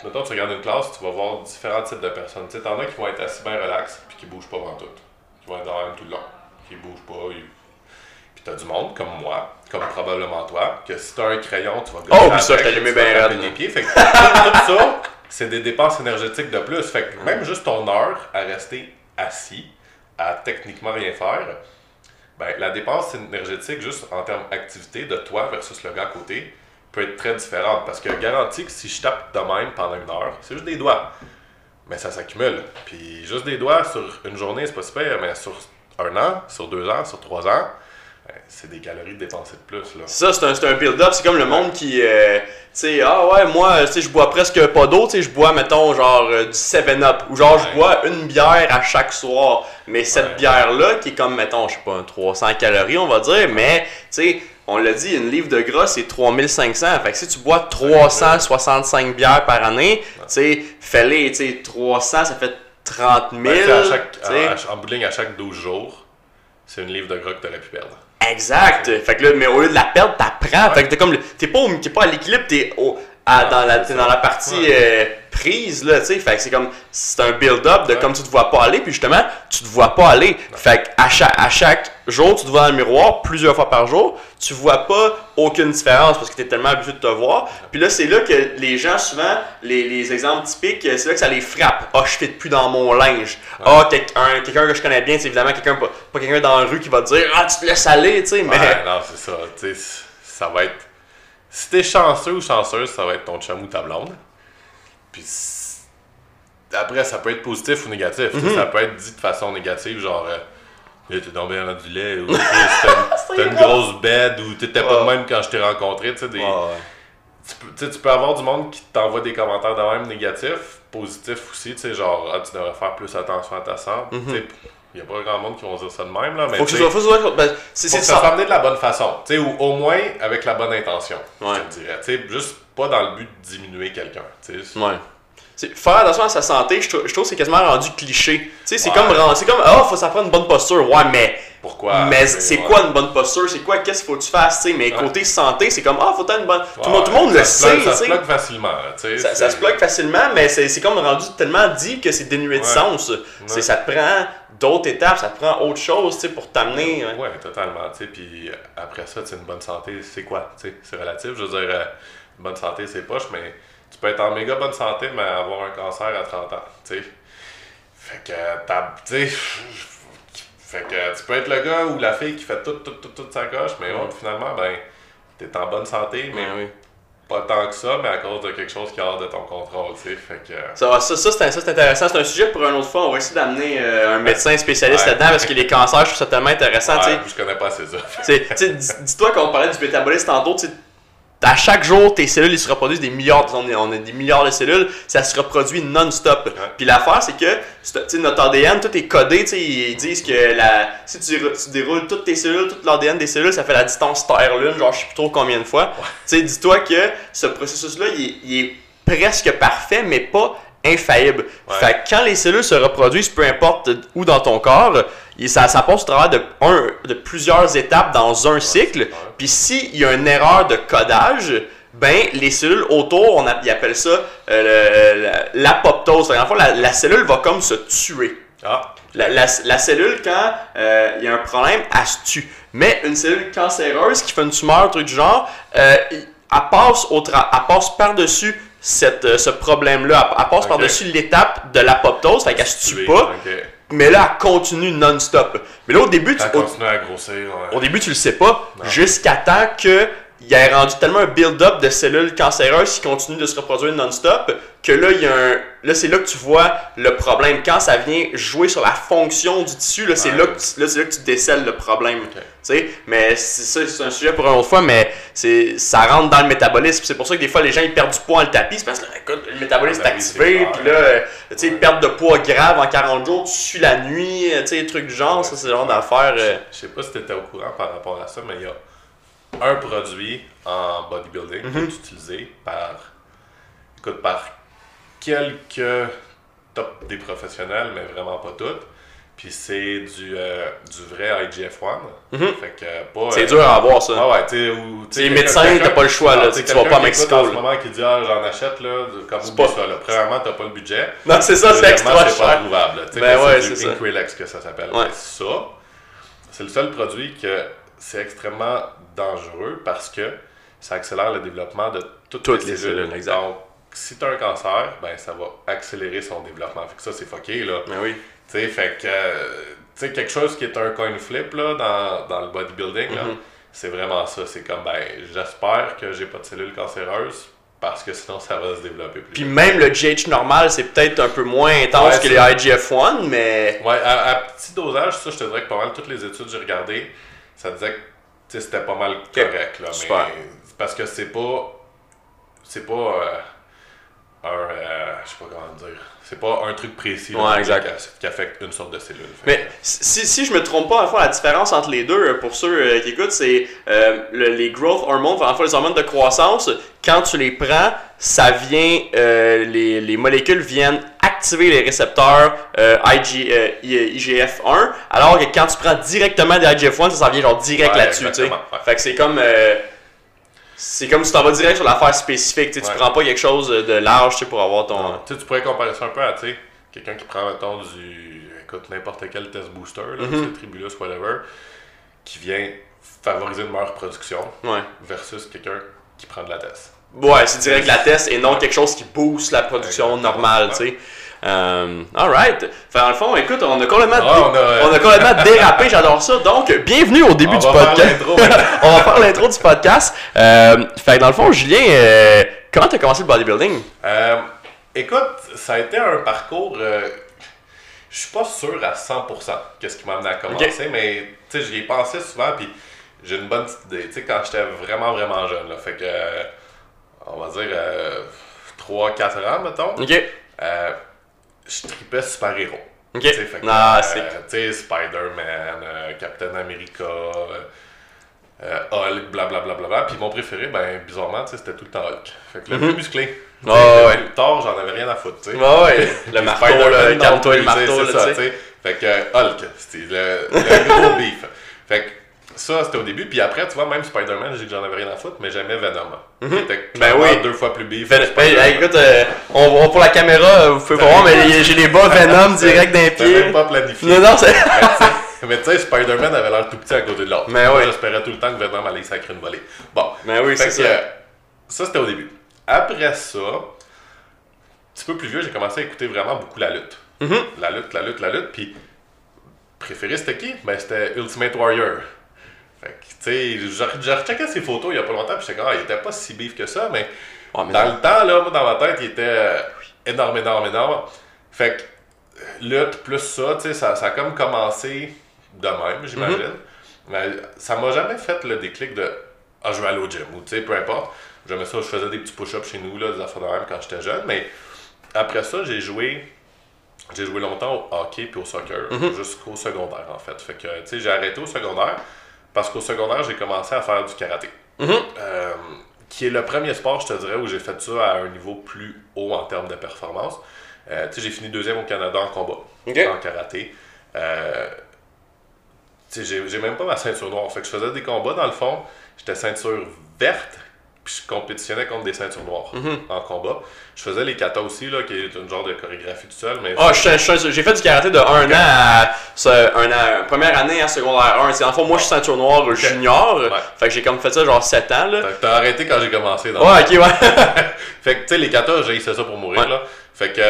Mettons, tu regardes une classe, tu vas voir différents types de personnes. Tu sais, t'en as qui vont être assis bien relax, puis qui bougent pas avant tout. Qui vont être dans même tout le long. Qui bougent pas. ils- Puis t'as du monde, comme moi, comme probablement toi, que si t'as un crayon, tu vas Oh, gosser puis ça, je t'allumais tu bien raide, pieds. Fait que tout ça, c'est des dépenses énergétiques de plus. Fait que même juste ton heure à rester assis, à techniquement rien faire, ben, la dépense énergétique, juste en termes d'activité de toi versus le gars à côté, peut être très différente. Parce que garanti que si je tape de même pendant une heure, c'est juste des doigts. Mais ça s'accumule. Puis juste des doigts sur une journée, c'est pas super, mais sur un an, sur deux ans, sur trois ans, c'est des calories dépensées de plus. Là. Ça, c'est un, un build-up. C'est comme le monde qui. euh, tu sais, ah ouais, moi, je bois presque pas d'eau. Tu sais, je bois, mettons, genre euh, du 7-Up. Ou genre, je bois une bière à chaque soir. Mais cette Ouais. bière-là, qui est comme, mettons, je sais pas, un 300 calories, on va dire. Mais, tu sais, on l'a dit, une livre de gras, c'est 3500. Fait que si tu bois 365 bières par année, tu sais, fais-les, tu sais, 300, ça fait 30 000. Ben, à chaque, à- à- en bout de ligne, à chaque 12 jours, c'est une livre de gras que tu aurais pu perdre. Exact. Fait que là, mais au lieu de la perdre, t'apprends. Ouais. Fait que t'es comme, t'es pas, au- t'es pas à l'équilibre, t'es au, à- Non, dans, la, ça. dans la partie Ouais. euh, prise, là, tu sais. Fait que c'est comme, c'est un build-up de Ouais. comme tu te vois pas aller, puis justement, tu te vois pas aller. Fait que à chaque, à chaque jour, tu te vois dans le miroir plusieurs fois par jour, tu vois pas aucune différence parce que t'es tellement habitué de te voir. Puis là, c'est là que les gens, souvent, les, les exemples typiques, c'est là que ça les frappe. Ah, je fais plus dans mon linge. Ah, un- quelqu'un que je connais bien, c'est évidemment quelqu'un, pas, pas quelqu'un dans la rue qui va te dire, ah, tu te laisses aller, tu sais, mais. Ouais, non, c'est ça. Tu sais, ça va être. Si t'es chanceux ou chanceuse, ça va être ton chum ou ta blonde. Puis après, ça peut être positif ou négatif. Tu Mhm. Ça peut être dit de façon négative, genre. Euh, Hey, t'es tombé dans du lait, ou t'as une- grosse bête, ou t'étais pas de même quand je t'ai rencontré. Tu des- peux, tu peux avoir du monde qui t'envoie des commentaires de même négatifs, positifs aussi, tu sais, genre, ah, tu devrais faire plus attention à ta. Tu sais, Il n'y a pas grand monde qui vont dire ça de même, là, mais Mhm. Faut que soit, faut que ben, c'est, faut que ça soit amené de la bonne façon, tu sais, ou au moins avec la bonne intention, Ouais. je te dirais. Tu sais, juste pas dans le but de diminuer quelqu'un, tu sais. Ouais. Faire attention à sa santé, je trouve, je trouve que c'est quasiment rendu cliché. Tu sais, c'est Ouais. comme, c'est comme, ah, faut ça prendre une bonne posture. Ouais, mais, Pourquoi? mais c'est ouais. quoi une bonne posture? C'est quoi, qu'est-ce qu'il faut que tu fasses? Mais Ouais. côté santé, c'est comme, ah, faut avoir une bonne. tout, le monde, tout le monde sait, Ça se plug facilement, là, tu sais. Ça, ça se plug facilement, mais c'est comme rendu tellement dit que c'est dénué de sens. C'est Ça te prend d'autres étapes, ça te prend autre chose tu sais, pour t'amener. hein. Ouais, totalement, tu sais, puis après ça, une bonne santé, c'est quoi, c'est relatif, je veux dire, euh, une bonne santé, c'est poche, mais peux être en méga bonne santé, mais avoir un cancer à 30 ans, tu sais. Fait que, t'as, tu fait que tu peux être le gars ou la fille qui fait tout, tout, tout, toute sa coche, mais Ouais. finalement, ben, t'es en bonne santé, mais oui. pas tant que ça, mais à cause de quelque chose qui est hors de ton contrôle, tu sais, fait que... Ça, ça, ça, c'est ça, c'est intéressant. C'est un sujet pour une autre fois. On va essayer d'amener euh, un médecin spécialiste Ouais. là-dedans parce que les cancers, je trouve ça tellement intéressant. tu sais. Je connais pas assez ça. Dis-toi qu'on parlait du métabolisme tantôt, tu à chaque jour, tes cellules ils se reproduisent des milliards, on, a des milliards de cellules, ça se reproduit non-stop. Puis l'affaire, c'est que notre ADN, tout est codé, ils disent que la, si tu, tu déroules toutes tes cellules, tout l'ADN des cellules, ça fait la distance Terre-Lune, genre je sais plus trop combien de fois. Sais, dis-toi que ce processus-là, il, est- il est presque parfait, mais pas infaillible. Ouais. Fait que quand les cellules se reproduisent, peu importe où dans ton corps, il- ça, ça passe au travers de, un, de plusieurs étapes dans un cycle. Puis s'il y a une erreur de codage, ben les cellules autour, on a- ils appellent ça euh, la- l'apoptose. Fond, la, la cellule va comme se tuer. Ah, La, la- la cellule, quand euh, il y a un problème, elle se tue. Mais une cellule cancéreuse qui fait une tumeur, truc du genre, euh, elle passe, au tra- elle passe par-dessus cette, euh, ce problème-là. Elle, elle passe par-dessus l'étape de l'apoptose, fait qu'elle se tue pas. Mais là, elle continue non-stop. Mais là, au début, tu, au, continue à grossir. ouais. au début, tu le sais pas, jusqu'à temps que il ait rendu tellement un build-up de cellules cancéreuses qui continuent de se reproduire non-stop que là, il y a un... là c'est là que tu vois le problème. Quand ça vient jouer sur la fonction du tissu, là, c'est Ouais. là, que tu- là, c'est là que tu décèles le problème. Mais c'est ça, c'est un sujet pour une autre fois, mais c'est ça rentre dans le métabolisme. C'est pour ça que des fois, les gens ils perdent du poids en le tapis. C'est parce que, écoute, le métabolisme Ben est oui, activé, puis là, euh, tu sais, Ouais. perte de poids grave en 40 jours, tu suis la nuit, euh, tu sais, trucs du genre, ça, c'est le genre d'affaires. euh, Je sais pas si tu étais au courant par rapport à ça, mais il y a un produit en bodybuilding Mhm. qui est utilisé par, écoute, par quelques top des professionnels, mais vraiment pas toutes. Puis c'est du, euh, du vrai IGF-1. Mhm. Fait que pas. C'est euh, dur à avoir, ça. Ah ouais, ou. quelqu'un- t'as pas le choix, là, Ah, tu vas pas à Mexico, En ce moment qui dit, ah, j'en achète, là, comme pas- ça, là? Premièrement, t'as pas le budget. Non, c'est ça, c'est extra c'est pas cher. trouvable. là. Ben ouais, c'est ça. Que ça s'appelle. Ouais. Ça, c'est le seul produit que c'est extrêmement dangereux parce que ça accélère le développement de toutes, Toutes les les cellules. cellules, exact. Donc, si tu as un cancer, ben ça va accélérer son développement. Fait que ça, c'est fucké, là. Mais oui. Tu sais, fait que, euh, tu sais, quelque chose qui est un coin flip, là, dans, dans le bodybuilding, là, Mhm. c'est vraiment ça. C'est comme, ben, j'espère que j'ai pas de cellules cancéreuses parce que sinon, ça va se développer plus Puis même le GH normal, c'est peut-être un peu moins intense Ouais, que les IGF-1, mais. Ouais, à, à petit dosage, ça, je te dirais que pas mal toutes les études que j'ai regardées, ça disait que c'était pas mal correct. Là, Super. mais parce que c'est pas. C'est pas euh, un. euh, je sais pas comment dire. C'est pas un truc précis là, Ouais, exact. qui, qui affecte une sorte de cellule. Mais que- si, si je me trompe pas, fait, la différence entre les deux, euh, pour ceux euh, qui écoutent, c'est euh, le- les growth hormones, en fait, les hormones de croissance, quand tu les prends, ça vient, euh, les, les molécules viennent activer les récepteurs euh, IG, euh, I- IGF-1, alors que quand tu prends directement des IGF-1, ça, ça vient genre direct Ouais, là-dessus, ouais. Fait que c'est comme... euh, c'est comme si tu t'en vas direct sur l'affaire spécifique, tu sais, tu Ouais. prends pas quelque chose de large pour avoir ton... Non, tu pourrais comparer ça un peu à quelqu'un qui prend, mettons, du. Écoute, n'importe quel test booster, là, Mhm. du Tribulus, whatever, qui vient favoriser une meilleure production Ouais. versus quelqu'un qui prend de la test. Ouais, c'est direct la test et non quelque chose qui booste la production normale, tu sais. Euh, alright. Dans le fond, écoute, on a complètement, Ah, on a- on a complètement dérapé, j'adore ça. Donc, bienvenue au début On du podcast. on va faire l'intro du podcast. Euh, fait que dans le fond, Julien, euh, comment t'as commencé le bodybuilding? Euh, écoute, ça a été un parcours. euh, je suis pas sûr à 100% qu'est-ce qui m'a amené à commencer, mais tu sais, j'y ai pensé souvent, puis j'ai une bonne petite idée. Tu sais, quand j'étais vraiment, vraiment jeune, là, fait que, euh, on va dire, 3-4 ans, mettons, Ok. Je tripais super-héros. Ok. Tu sais, fait que, Ah, euh, c'est. tu sais, Spider-Man, euh, Captain America, euh, euh, Hulk, blablabla. Bla, bla, bla. Puis mon préféré, ben, bizarrement, c'était tout le temps Hulk. Fait que le Mhm. plus musclé. Ah, Tu sais, ouais. le plus tard, j'en avais rien à foutre, tu sais. Ouais, ouais. Le marteau, non calme-toi le marteau, là, c'est ça, tu sais. tu sais. Fait que euh, Hulk, c'était le, le gros beef. Fait que ça, c'était au début. Puis après, tu vois, même Spider-Man, j'ai dit que j'en avais rien à foutre, mais j'aimais Venom. Qui était Ben oui. deux fois plus que ben, Spider-Man. écoute, euh, on pour la caméra, euh, vous pouvez voir, mais j'ai les bas Venom direct d'un C'était même pied. pas planifié. Non, non, c'est. Mais tu sais- Mais Spider-Man avait l'air tout petit à côté de l'autre. Mais Moi, ouais. J'espérais tout le temps que Venom allait sacrer une volée. Bon. Mais oui, Fait c'est ça. euh, ça, c'était au début. Après ça, un petit peu plus vieux, j'ai commencé à écouter vraiment beaucoup la lutte. Mhm. La lutte, la lutte, la lutte. Puis, préféré, c'était qui? Ben, c'était Ultimate Warrior. Sais, j'ai rechecké ses photos il y a pas longtemps, puis j'étais comme, ah, il était pas si beef que ça, mais Ouais, mais dans le temps, là, moi, dans ma tête, il était énorme, énorme, énorme. Fait que, lutte plus ça, tu sais, ça, ça a comme commencé de même, j'imagine. Mhm. Mais ça m'a jamais fait le déclic de ah, je vais aller au gym, ou tu sais, peu importe. J'aimais ça, je faisais des petits push-ups chez nous, là, des affaires de même quand j'étais jeune. Mais après ça, j'ai joué. J'ai joué longtemps au hockey puis au soccer, jusqu'au secondaire en fait. Fait que, tu sais, j'ai arrêté au secondaire parce qu'au secondaire, j'ai commencé à faire du karaté. Euh, qui est le premier sport, je te dirais, où j'ai fait ça à un niveau plus haut en termes de performance. Euh, tu sais, j'ai fini deuxième au Canada en combat, en karaté. Euh, tu sais, j'ai même pas ma ceinture noire. Fait que je faisais des combats, dans le fond, j'étais ceinture verte, puis je compétitionnais contre des ceintures noires en combat. Je faisais les kata aussi, là, qui est une genre de chorégraphie tout seul. Mais Ah, j'ai fait du karaté de 1 an à un an, première année à secondaire 1. C'est en fait, moi je suis ceinture noire junior. Fait que j'ai comme fait ça genre 7 ans. Là. T'as- T'as arrêté quand j'ai commencé. Dans Ouais, ok, ouais. fait que, tu sais, les katas, j'ai essayé ça pour mourir, Ouais. là. Fait que,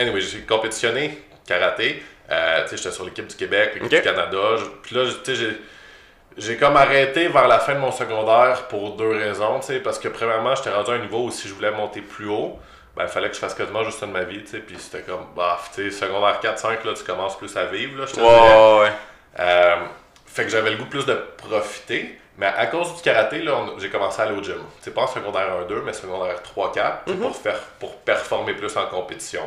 anyway, j'ai compétitionné karaté. Euh, tu sais, j'étais sur l'équipe du Québec, l'équipe du Canada. Puis là, tu sais, j'ai. J'ai comme arrêté vers la fin de mon secondaire pour deux raisons, tu sais, parce que premièrement, j'étais rendu à un niveau où si je voulais monter plus haut, ben, il fallait que je fasse quasiment juste ça de ma vie, tu sais, puis c'était comme, bah, tu sais, secondaire 4-5, là, tu commences plus à vivre, là, je te dirais. Ouais, ouais. Euh, fait que j'avais le goût plus de profiter. Mais à cause du karaté, là, j'ai commencé à aller au gym. C'est pas en secondaire 1-2, mais secondaire 3-4, tu sais, pour, faire, pour performer plus en compétition.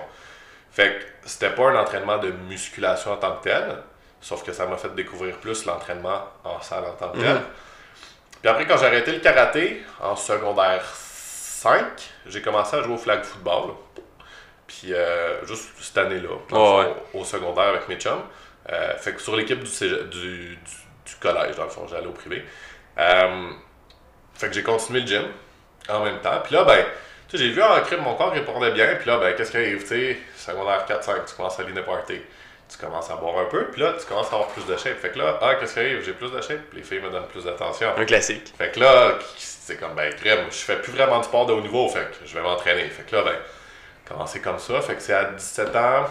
Fait que c'était pas un entraînement de musculation en tant que tel, sauf que ça m'a fait découvrir plus l'entraînement en salle en tant que tel. Puis après, quand j'ai arrêté le karaté, en secondaire 5, j'ai commencé à jouer au flag football. Puis euh, juste cette année-là, Ouais, au secondaire avec mes chums. Euh, fait que sur l'équipe du, du, du, du collège, dans le fond, j'allais au privé. Euh, fait que j'ai continué le gym en même temps. Puis là, ben, tu sais, j'ai vu en crime, mon corps répondait bien. Puis là, ben, qu'est-ce qui arrive, tu sais, secondaire 4-5, tu commences à aller party. Tu commences à boire un peu, puis là, tu commences à avoir plus de shape. Fait que là, ah, qu'est-ce qui arrive, j'ai plus de shape, les filles me donnent plus d'attention. Un classique. Fait que là, c'est comme, ben, crème, je fais plus vraiment de sport de haut niveau, fait que je vais m'entraîner. Fait que là, ben, commencer comme ça. Fait que c'est à 17 ans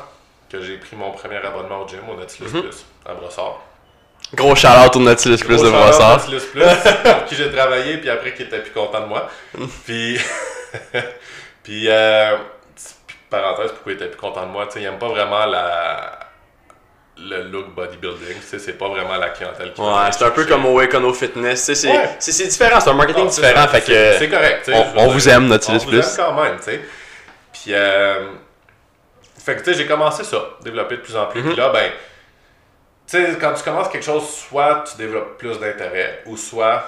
que j'ai pris mon premier abonnement au gym, au Nautilus Plus, à Brossard. Gros shout-out au Nautilus Plus Gros de Brossard. Nautilus Plus, pour qui j'ai travaillé, puis après qui était plus content de moi. puis, puis, euh, parenthèse, pourquoi il était plus content de moi, tu sais, il aime pas vraiment la le look bodybuilding, tu sais, c'est pas vraiment la clientèle qui Ouais, c'est un peu comme au Econo Fitness. tu sais, C'est Ouais. différent, c'est un marketing Ah, différent. Fait c'est- que. C'est correct, on- vous aime, Nautilus on vous Plus. aime quand même, tu sais. Puis, euh, fait que, tu sais, j'ai commencé ça, développer de plus en plus. Mm-hmm. Puis là, ben, tu sais, quand tu commences quelque chose, soit tu développes plus d'intérêt, ou soit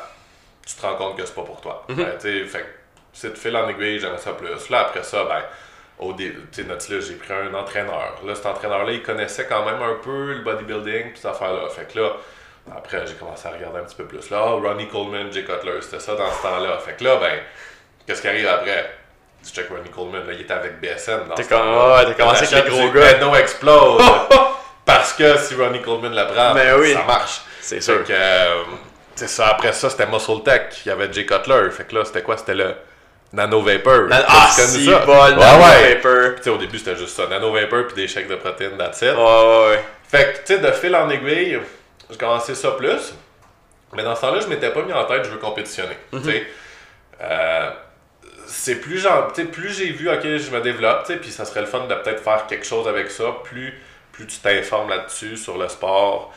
tu te rends compte que c'est pas pour toi. Mm-hmm. Ben, tu sais, fait que c'est de fil en aiguille, j'aimais ça plus. Là, après ça, ben, au début, tu sais, Nautilus, j'ai pris un entraîneur. Là, cet entraîneur-là, il connaissait quand même un peu le bodybuilding, puis cette affaire-là. Fait que là, après, j'ai commencé à regarder un petit peu plus. Là, oh, Ronnie Coleman, Jay Cutler, c'était ça dans ce temps-là. Fait que là, ben, qu'est-ce qui arrive après? Tu check Ronnie Coleman, là, il était avec BSN ce comme- ouais, t'as commencé avec les gros gars. Endo Explode. parce que si Ronnie Coleman la prend, Ben oui. ça marche. C'est Fait sûr. que, euh, ça. Après ça, c'était Muscle Tech. Il y avait Jay Cutler. Fait que là, c'était quoi? C'était le Nano Vapor. Ah, si, ça? bol, Ouais, Nano ouais. Vapor. Au début, c'était juste ça. Nano Vapor puis des chèques de protéines, that's it. Ouais, ouais, ouais. Fait que, tu sais, de fil en aiguille, j'ai commencé ça plus. Mais dans ce temps-là, je m'étais pas mis en tête, je veux compétitionner. Tu sais, Euh, c'est plus genre, tu sais, plus j'ai vu, ok, je me développe, tu sais, puis ça serait le fun de peut-être faire quelque chose avec ça. Plus, plus tu t'informes là-dessus, sur le sport,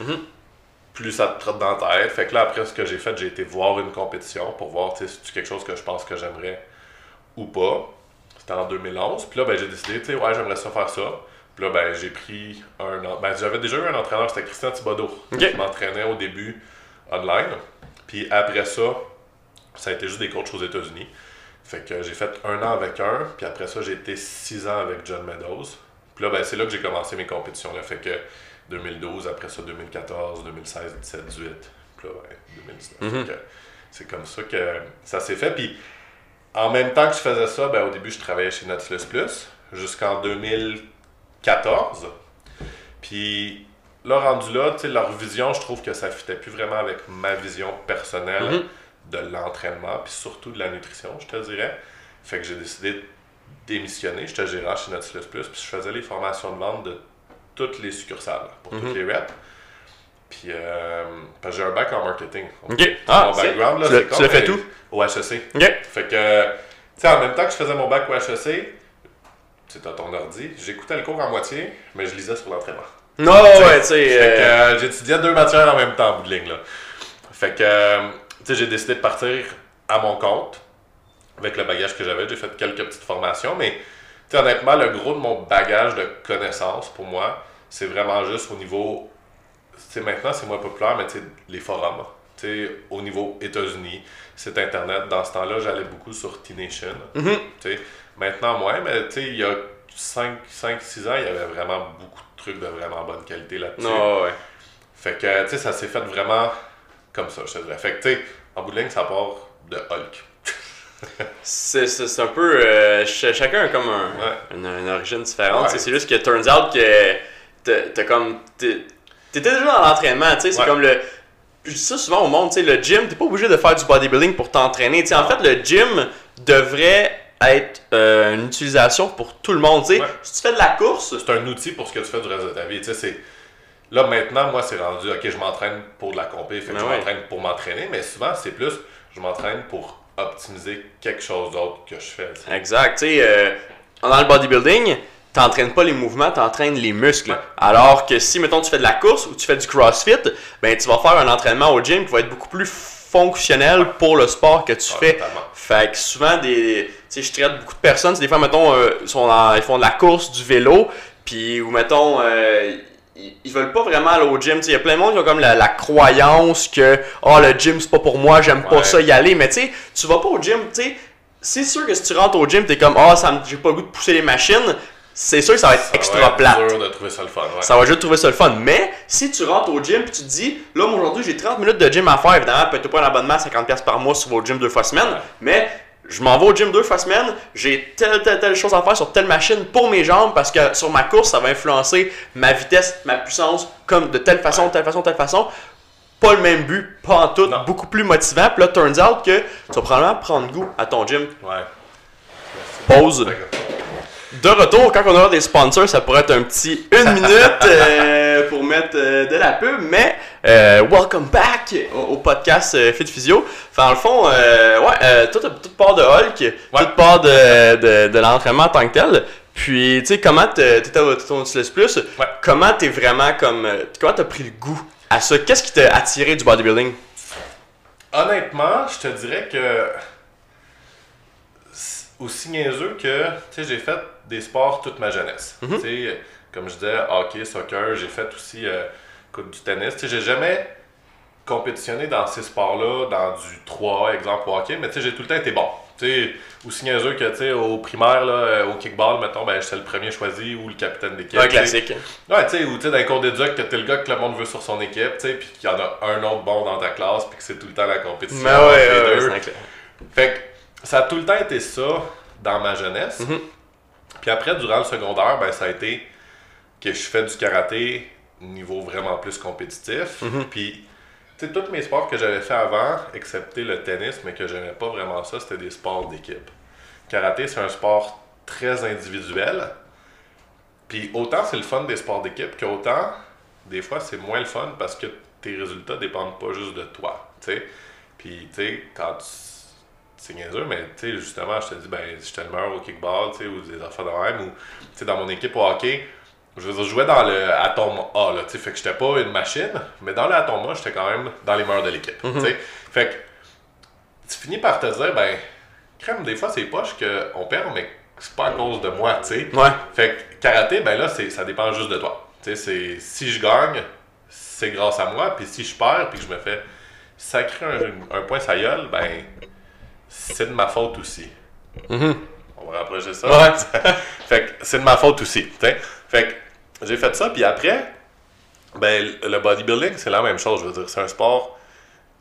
plus ça te trotte dans ta tête. Fait que là, après, ce que j'ai fait, j'ai été voir une compétition pour voir, tu sais, si c'est quelque chose que je pense que j'aimerais ou pas. C'était en 2011. Puis là, ben, j'ai décidé, tu sais, ouais, j'aimerais ça faire ça. Puis là, ben, j'ai pris un. en- Ben, j'avais déjà eu un entraîneur, c'était Christian Thibodeau, qui m'entraînait au début online. Puis après ça, ça a été juste des coachs aux États-Unis. Fait que j'ai fait un an avec un, puis après ça, j'ai été six ans avec John Meadows. Puis là, ben, c'est là que j'ai commencé mes compétitions. Là. Fait que 2012, après ça, 2014, 2016, 17, 18, puis là, ouais, 2019. Fait que c'est comme ça que ça s'est fait. Puis en même temps que je faisais ça, ben, au début, je travaillais chez Nautilus Plus jusqu'en 2014. Puis là, rendu là, leur vision, je trouve que ça fitait plus vraiment avec ma vision personnelle de l'entraînement, puis surtout de la nutrition, je te dirais. Fait que j'ai décidé de démissionner. J'étais gérant chez Nautilus Plus, puis je faisais les formations de vente de toutes les succurales, pour toutes les reps. Puis, euh, parce que j'ai un bac en marketing. Ok. Ah, mon background, là, tu tu où? Au HEC. Ok. Fait que, tu sais, en même temps que je faisais mon bac au HEC, c'est à ton ordi, j'écoutais le cours en moitié, mais je lisais sur l'entraînement. Non, ouais, tu sais. Fait que euh, euh, j'étudiais deux matières en même temps, en bout de ligne, là. Fait que, euh, sais, j'ai décidé de partir à mon compte avec le bagage que j'avais. J'ai fait quelques petites formations, mais tu sais, honnêtement, le gros de mon bagage de connaissances pour moi, c'est vraiment juste au niveau. Maintenant, c'est moins populaire, mais les forums. Au niveau États-Unis, site internet. Dans ce temps-là, j'allais beaucoup sur T-Nation. Mhm. Tu sais, maintenant, moins, mais il y a 5-6 ans, il y avait vraiment beaucoup de trucs de vraiment bonne qualité là-dessus. Ouais. Fait que, tu sais, ça s'est fait vraiment comme ça, je te dirais. Fait que, tu sais, en bout de ligne, ça part de Hulk. C'est, c'est, c'est un peu. euh, ch- chacun a comme un, Ouais. une, une origine différente. Ouais. C'est juste que turns out que t'as, comme. T'étais déjà dans l'entraînement, tu sais. C'est Ouais. comme le. Je dis ça souvent au monde, tu sais, le gym, t'es pas obligé de faire du bodybuilding pour t'entraîner. Tu sais, en fait, le gym devrait être euh, une utilisation pour tout le monde. tu sais. Ouais. Si tu fais de la course, C'est un outil pour ce que tu fais du reste de ta vie. Tu sais, c'est. Là, maintenant, moi, c'est rendu, OK, je m'entraîne pour de la compé, fait que Ben je ouais. m'entraîne pour m'entraîner, mais souvent, c'est plus, je m'entraîne pour optimiser quelque chose d'autre que je fais. Exact. Tu sais, euh, dans le bodybuilding, t'entraînes pas les mouvements, t'entraînes les muscles. Alors que si, mettons, tu fais de la course ou tu fais du crossfit, ben tu vas faire un entraînement au gym qui va être beaucoup plus fonctionnel pour le sport que tu Ouais, fais. totalement. Fait que souvent, des, tu sais, je traite beaucoup de personnes, c'est des fois, mettons, euh, ils, sont dans- ils font de la course, du vélo, puis, ou mettons, euh, ils, veulent pas vraiment aller au gym. Tu sais, Il y a plein de monde qui ont comme la, la croyance que, oh, le gym, c'est pas pour moi, j'aime pas ça y aller. Mais tu sais, tu vas pas au gym, tu sais, c'est sûr que si tu rentres au gym, t'es comme, oh, ça j'ai pas le goût de pousser les machines, c'est sûr que ça va être Ça extra va être plate. dur de trouver ça le fun. Ouais. Ça va juste trouver ça le fun. Mais si tu rentres au gym et tu te dis, là, aujourd'hui, j'ai 30 minutes de gym à faire, évidemment, peut-être pas un abonnement à 50$ par mois vas au gym deux fois semaine, Ouais. mais je m'en vais au gym deux fois semaine, j'ai telle, telle, telle chose à faire sur telle machine pour mes jambes parce que sur ma course, ça va influencer ma vitesse, ma puissance, comme de telle façon, Ouais. telle façon, telle façon. Pas le même but, pas en tout, Non. beaucoup plus motivant. Puis là, turns out que tu vas probablement prendre goût à ton gym. Ouais. Pause. De retour, quand on aura des sponsors, ça pourrait être un petit une minute euh, pour mettre euh, de la pub, mais euh, welcome back au, au podcast Fit Physio. Enfin, dans le fond, ouais, euh, toute, toute part de Hulk, toute part de, de, de l'entraînement en tant que tel. Puis, tu sais, comment t'es t'étais au ton Plus, Ouais. comment t'es vraiment comme. Comment t'as pris le goût à ça? Qu'est-ce qui t'a attiré du bodybuilding? Honnêtement, je te dirais que aussi niaiseux que tu sais, j'ai fait des sports toute ma jeunesse. Tu sais, Comme je disais, hockey, soccer, j'ai fait aussi euh, du tennis. J'ai jamais compétitionné dans ces sports-là, dans du 3, exemple, au hockey, mais j'ai tout le temps été bon. Tu sais, aussi niaiseux que tu au primaire, là, euh, au kickball, mettons, ben, j'étais le premier choisi ou le capitaine d'équipe. Un Tu sais, classique. Ouais, tu sais, ou tu sais, dans les cours d'éduc, que t'es le gars que le monde veut sur son équipe, tu sais, puis qu'il y en a un autre bon dans ta classe, puis que c'est tout le temps la compétition. Mais ouais, entre ouais, ouais, cla- Fait que ça a tout le temps été ça dans ma jeunesse. Mhm. Puis après, durant le secondaire, ben, ça a été que je fais du karaté niveau vraiment plus compétitif. Mhm. Puis, tu sais, tous mes sports que j'avais fait avant, excepté le tennis, mais que j'aimais pas vraiment ça, c'était des sports d'équipe. Karaté, c'est un sport très individuel. Puis autant c'est le fun des sports d'équipe qu'autant, des fois, c'est moins le fun parce que tes résultats dépendent pas juste de toi. tu sais. Puis, tu sais, quand tu. C'est niaiseux, mais tu sais, justement, je te dis, ben, j'étais le meilleur au kickball, tu sais, ou des affaires de même, ou, tu sais, dans mon équipe au hockey, je veux dire, je jouais dans le Atom A, là, tu sais, fait que j'étais pas une machine, mais dans le Atom A, j'étais quand même dans les meilleurs de l'équipe, tu sais. Fait que, tu finis par te dire, ben, crème, des fois, c'est poche qu'on perd, mais c'est pas à cause de moi, tu sais. Ouais. Fait que karaté, ben là, ça dépend juste de toi. Tu sais, c'est, si je gagne, c'est grâce à moi, puis si je perds, puis que je me fais sacrer un, un point sa gueule, ben, c'est de ma faute aussi. Mhm. On va rapprocher ça. Ouais. fait que c'est de ma faute aussi. Fait que j'ai fait ça, puis après, ben, le bodybuilding, c'est la même chose. Je veux dire, c'est un sport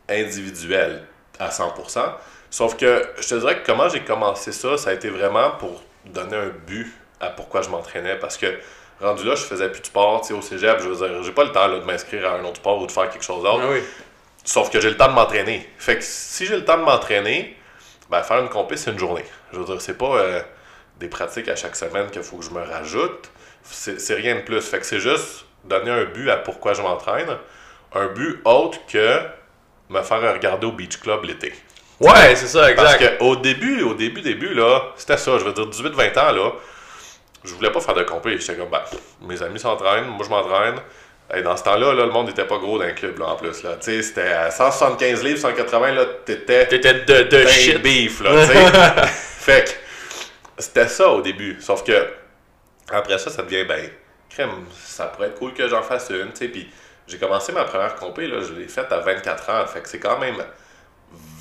individuel à 100%. Sauf que je te dirais que comment j'ai commencé ça, ça a été vraiment pour donner un but à pourquoi je m'entraînais. Parce que rendu là, je faisais plus de sport tu sais, au cégep. Je veux dire, j'ai pas le temps là, de m'inscrire à un autre sport ou de faire quelque chose d'autre. Ah oui. Sauf que j'ai le temps de m'entraîner. Fait que si j'ai le temps de m'entraîner, ben faire une compé, c'est une journée. Je veux dire, c'est pas euh, des pratiques à chaque semaine qu'il faut que je me rajoute. C'est rien de plus. Fait que c'est juste donner un but à pourquoi je m'entraîne. Un but autre que me faire regarder au Beach Club l'été. Ouais, c'est ça, Parce exact. qu'au début, au début, début, là, c'était ça. Je veux dire, 18-20 ans, là, je voulais pas faire de compé. J'étais comme, ben, mes amis s'entraînent, moi je m'entraîne. Hey, dans ce temps-là, là, le monde n'était pas gros dans le club, là, en plus. Là. Tu sais, c'était à 175 livres, 180, là, t'étais... T'étais de, de shit. beef, là, fait que c'était ça au début. Sauf que après ça, ça devient, ben, crème, ça pourrait être cool que j'en fasse une, tu sais. Puis j'ai commencé ma première compé, là, je l'ai faite à 24 ans. Fait que c'est quand même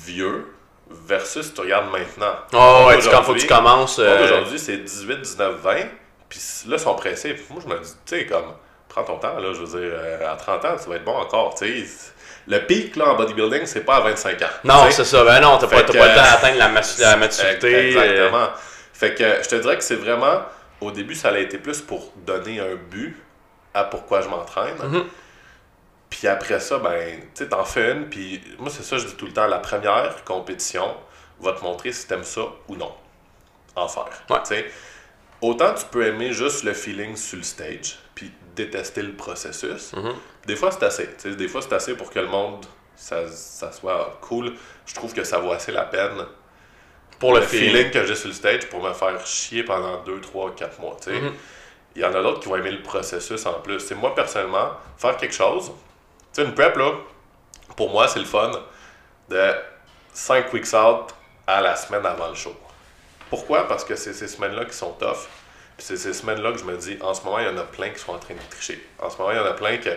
vieux versus tu regardes maintenant. Oh, ouais, quand faut que tu commences. euh, Aujourd'hui, c'est 18, 19, 20. Puis là, ils sont pressés. Moi, je me dis, tu sais, comme, prends ton temps, là. Je veux dire, euh, à 30 ans, tu vas être bon encore, tu sais. Le pic, là, en bodybuilding, c'est pas à 25 ans. non, c'est ça. Ben non, t'as pas, que, pas le temps d'atteindre la, la maturité. euh, Exactement. Fait que je te dirais que c'est vraiment, au début, ça a été plus pour donner un but à pourquoi je m'entraîne. Mhm. Puis après ça, ben, tu sais, t'en fais une. Puis moi, c'est ça, je dis tout le temps, la première compétition va te montrer si t'aimes ça ou non. En faire. Ouais. Tu sais, autant tu peux aimer juste le feeling sur le stage, détester le processus. Mhm. Des fois, c'est assez. Des fois, c'est assez pour que le monde, ça, ça soit cool. Je trouve que ça vaut assez la peine pour le, le feeling. feeling que j'ai sur le stage pour me faire chier pendant 2, 3, 4 mois. Mhm. Il y en a d'autres qui vont aimer le processus en plus. C'est moi, personnellement, faire quelque chose, tu sais, une prep, là, pour moi, c'est le fun de 5 weeks out à la semaine avant le show. Pourquoi? Parce que c'est ces semaines-là qui sont tough. Puis c'est ces semaines-là que je me dis, en ce moment, il y en a plein qui sont en train de tricher. En ce moment, il y en a plein qui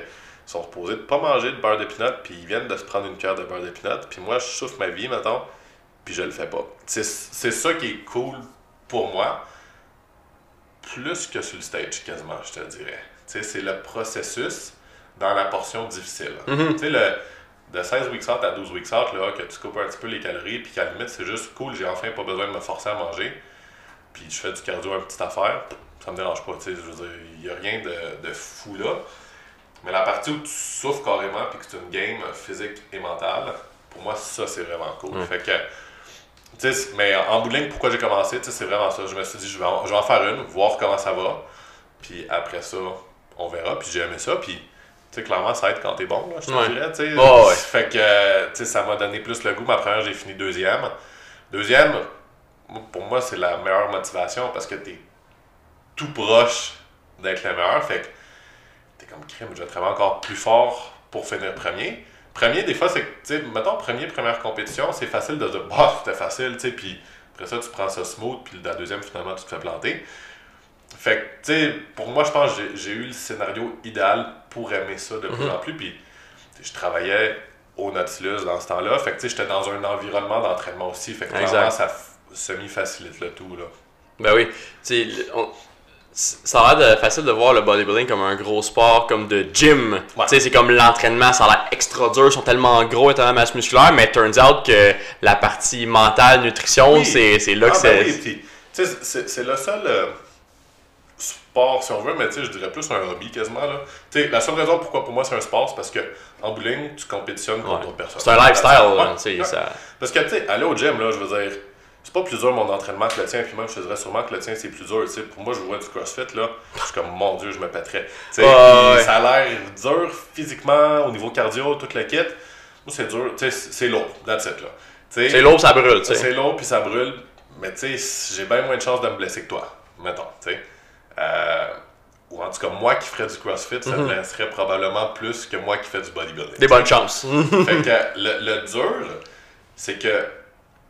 sont reposés de pas manger de beurre de pinot, puis ils viennent de se prendre une cuillère de beurre de pinot. Puis moi, je souffre ma vie, mettons, puis je le fais pas. C'est ça qui est cool pour moi, plus que sur le stage, quasiment, je te dirais. C'est le processus dans la portion difficile. Mhm. Tu sais, le, de 16 weeks out à 12 weeks out, là, que tu coupes un petit peu les calories, puis qu'à la limite, c'est juste cool, j'ai enfin pas besoin de me forcer à manger, puis je fais du cardio, une petite affaire, ça me dérange pas, tu sais, je veux dire, il y a rien de, de fou là. Mais la partie où tu souffres carrément, puis que c'est une game physique et mentale, pour moi, ça, c'est vraiment cool. Fait que, tu sais, mais en bout de ligne, pourquoi j'ai commencé, tu sais, c'est vraiment ça. Je me suis dit, je vais, en, je vais en faire une, voir comment ça va, puis après ça, on verra, puis j'ai aimé ça, puis tu sais, clairement, ça aide quand t'es bon, là, je te Ouais. dirais, tu sais. Oh, ouais. Fait que, tu sais, ça m'a donné plus le goût. Ma première, j'ai fini deuxième. Deuxième, pour moi, c'est la meilleure motivation parce que t'es tout proche d'être le meilleur. Fait que t'es comme crime, je vais travailler encore plus fort pour finir premier. Premier, des fois, c'est que, tu sais, mettons, premier, première compétition, c'est facile de dire, bah, c'était facile, tu sais, puis après ça, tu prends ça smooth, puis la deuxième, finalement, tu te fais planter. Fait que, tu sais, pour moi, je pense que j'ai- eu le scénario idéal pour aimer ça de plus en plus. Puis, je travaillais au Nautilus dans ce temps-là. Fait que, tu sais, j'étais dans un environnement d'entraînement aussi. Fait que, clairement, ça semi-facilite le tout, là. Ben oui. Tu ça a l'air facile de voir le bodybuilding comme un gros sport, comme de gym. Ouais. Tu sais, c'est comme l'entraînement, ça a l'air extra dur, ils sont tellement gros et tellement masse musculaire, mais turns out que la partie mentale, nutrition, Oui. c'est là que Ah, c'est. ben oui, c'est c'est le seul euh, sport, si on veut, mais tu sais, je dirais plus un hobby quasiment, là. La seule raison pourquoi pour moi c'est un sport, c'est parce que en bowling, tu compétitionnes contre Ouais. d'autres personnes. C'est un lifestyle, ouais. ça- Parce que, tu sais, aller au gym, là, je veux dire, c'est pas plus dur mon entraînement que le tien, puis même, je te dirais sûrement que le tien, c'est plus dur. Tu sais, pour moi, je vois du crossfit, là, je suis comme, mon Dieu, je me pèterais. Ouais, ça a l'air dur physiquement, au niveau cardio, tout le kit. Moi, c'est dur, c'est lourd, that's it, C'est lourd, ça brûle, c'est lourd, puis ça brûle, mais tu sais, j'ai bien moins de chances de me blesser que toi, mettons, tu sais. Euh, ou en tout cas, moi qui ferais du crossfit, ça me blesserait probablement plus que moi qui fais du bodybuilding. Des bonnes chances. Fait que le, le dur, c'est que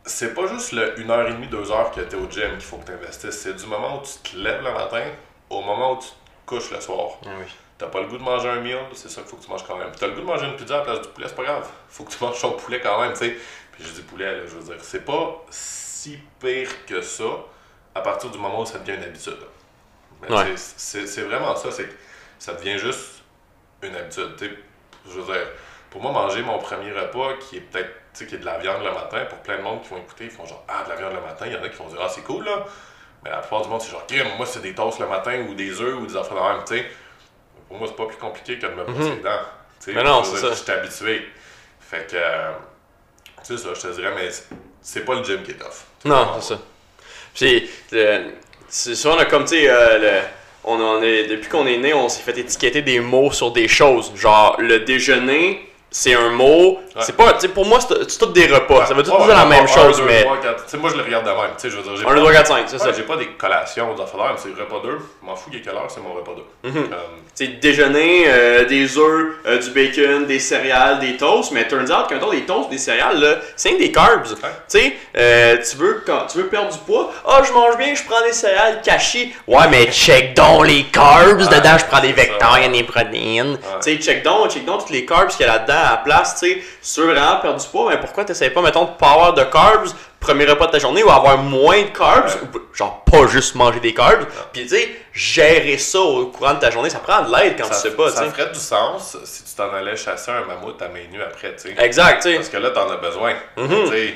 c'est pas juste le 1h30, 2h que tu es au gym qu'il faut que tu investisses. C'est du moment où tu te lèves le matin au moment où tu te couches le soir. Ah oui. T'as pas le goût de manger un meal, c'est ça qu'il faut que tu manges quand même. Puis t'as le goût de manger une pizza à la place du poulet, c'est pas grave. Faut que tu manges ton poulet quand même, tu sais. Puis je dis poulet, là, je veux dire, c'est pas si pire que ça à partir du moment où ça devient une habitude. Ouais. c'est c'est vraiment ça, c'est que ça devient juste une habitude. tu sais. Je veux dire, pour moi, manger mon premier repas qui est peut-être, tu sais, qui est de la viande le matin, pour plein de monde qui vont écouter, ils font genre, ah, de la viande le matin, il y en a qui vont dire, ah, c'est cool, là. Mais la plupart du monde, c'est genre, crème, moi, c'est des toasts le matin ou des œufs ou des affaires de même, tu sais. Pour moi, c'est pas plus compliqué que de me brosser les dents. Mhm. Mais non, c'est ça. Je suis habitué. Fait que, euh, tu sais, ça, je te dirais, mais c'est- pas le gym qui est tough. Non, c'est ça. Puis, euh, c'est souvent, on a comme, tu sais, euh, le- on, en est, depuis qu'on est né, on s'est fait étiqueter des mots sur des choses. Genre, le déjeuner, c'est un mot. C'est pas, tu sais, pour moi, c'est tous des repas. ça veut Ouais, dire la ouais, même chose, deux, mais. trois, quatre. Moi, je le regarde de même. Je veux dire, j'ai 1, pas- 2, 3, 4, 5, c'est Ouais, ça. j'ai pas des collations, des affaires de même, c'est repas 2. Je m'en fous y ait quelle heure, c'est mon repas 2. Mhm. Comme, C'est déjeuner, euh, des œufs, euh, du bacon, des céréales, des toasts, mais turns out qu'un temps des toasts, des céréales, là, c'est des carbs. Tu sais, euh, tu veux quand tu veux perdre du poids, ah je mange bien, je prends des céréales cachées. Ouais, mais check donc les carbs, Ouais, dedans je prends des vecteurs, il y a des protéines. Tu sais, check donc, check donc toutes les carbs qu'il y a là-dedans à la place, tu sais, si tu veux vraiment perdre du poids, mais pourquoi t'essayes pas, mettons, de pas avoir de carbs, premier repas de ta journée, ou avoir moins de carbs, Ouais. ou genre pas juste manger des carbs, puis tu sais, gérer ça au courant de ta journée, ça prend de l'aide quand ça, tu sais pas, tu ça ferait du sens si tu t'en allais chasser un mammouth à main nue après, tu sais. Exact, tu sais. Parce que là, t'en as besoin. Mhm. Tu sais,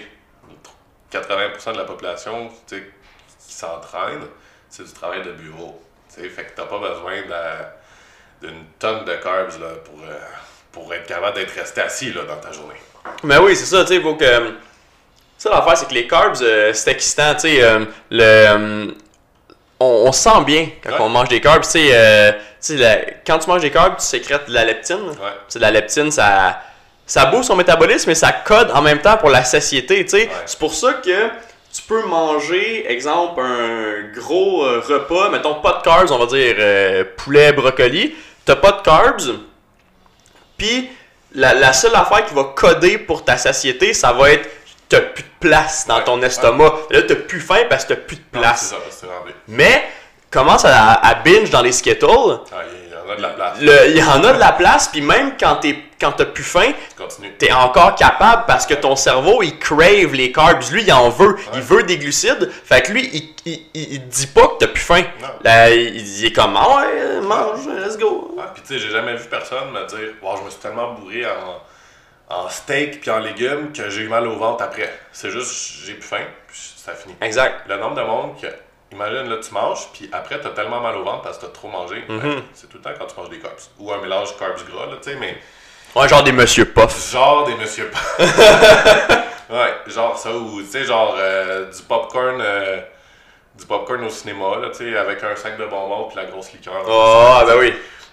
80% de la population tu sais, qui s'entraîne, c'est du travail de bureau. Tu sais, fait que t'as pas besoin de- d'une tonne de carbs là, pour, euh, pour être capable d'être resté assis là, dans ta journée. Mais oui, c'est ça, tu sais, faut que. Ça, l'affaire, c'est que les carbs, euh, c'est excitant, tu sais. euh, le. euh, on, on se sent bien quand Ouais. on mange des carbs, tu sais. euh, quand tu manges des carbs, tu sécrètes de la leptine. Ouais. De la leptine, ça, ça booste ton métabolisme, mais ça code en même temps pour la satiété, tu sais. Ouais. C'est pour ça que tu peux manger, exemple, un gros euh, repas, mettons pas de carbs, on va dire euh, poulet, brocoli. T'as pas de carbs, puis la, la seule affaire qui va coder pour ta satiété, ça va être t'as plus de place dans Ouais, ton estomac. Là, t'as plus faim parce que t'as plus de place. Ça. Mais commence à, à binge dans les Skittles. Ah, il y en a de la place. Le- Il y en a de la place, puis même quand t'es quand t'as plus faim, t'es encore capable parce que ton cerveau il crave les carbs. Lui, il en veut. Il veut des glucides. Fait que lui, il, il, il- il dit pas que t'as plus faim. Là, il, est comme Ah ouais, mange, let's go. Ouais, puis tu sais, j'ai jamais vu personne me dire Wow, je me suis tellement bourré en, en steak puis en légumes que j'ai eu mal au ventre après. C'est juste, j'ai plus faim, puis ça finit. Exact. Le nombre de monde que, imagine, là, tu manges, puis après, t'as tellement mal au ventre parce que t'as trop mangé. Mhm. Ben, c'est tout le temps quand tu manges des carbs. Ou un mélange carbs-gras, là, tu sais, mais Ouais, genre des Monsieur Puff. genre des monsieur. ouais, genre ça, ou tu sais, genre euh, du popcorn. euh, du popcorn au cinéma, là, tu sais, avec un sac de bonbons puis la grosse liqueur. là. Oh, ah, ben oui.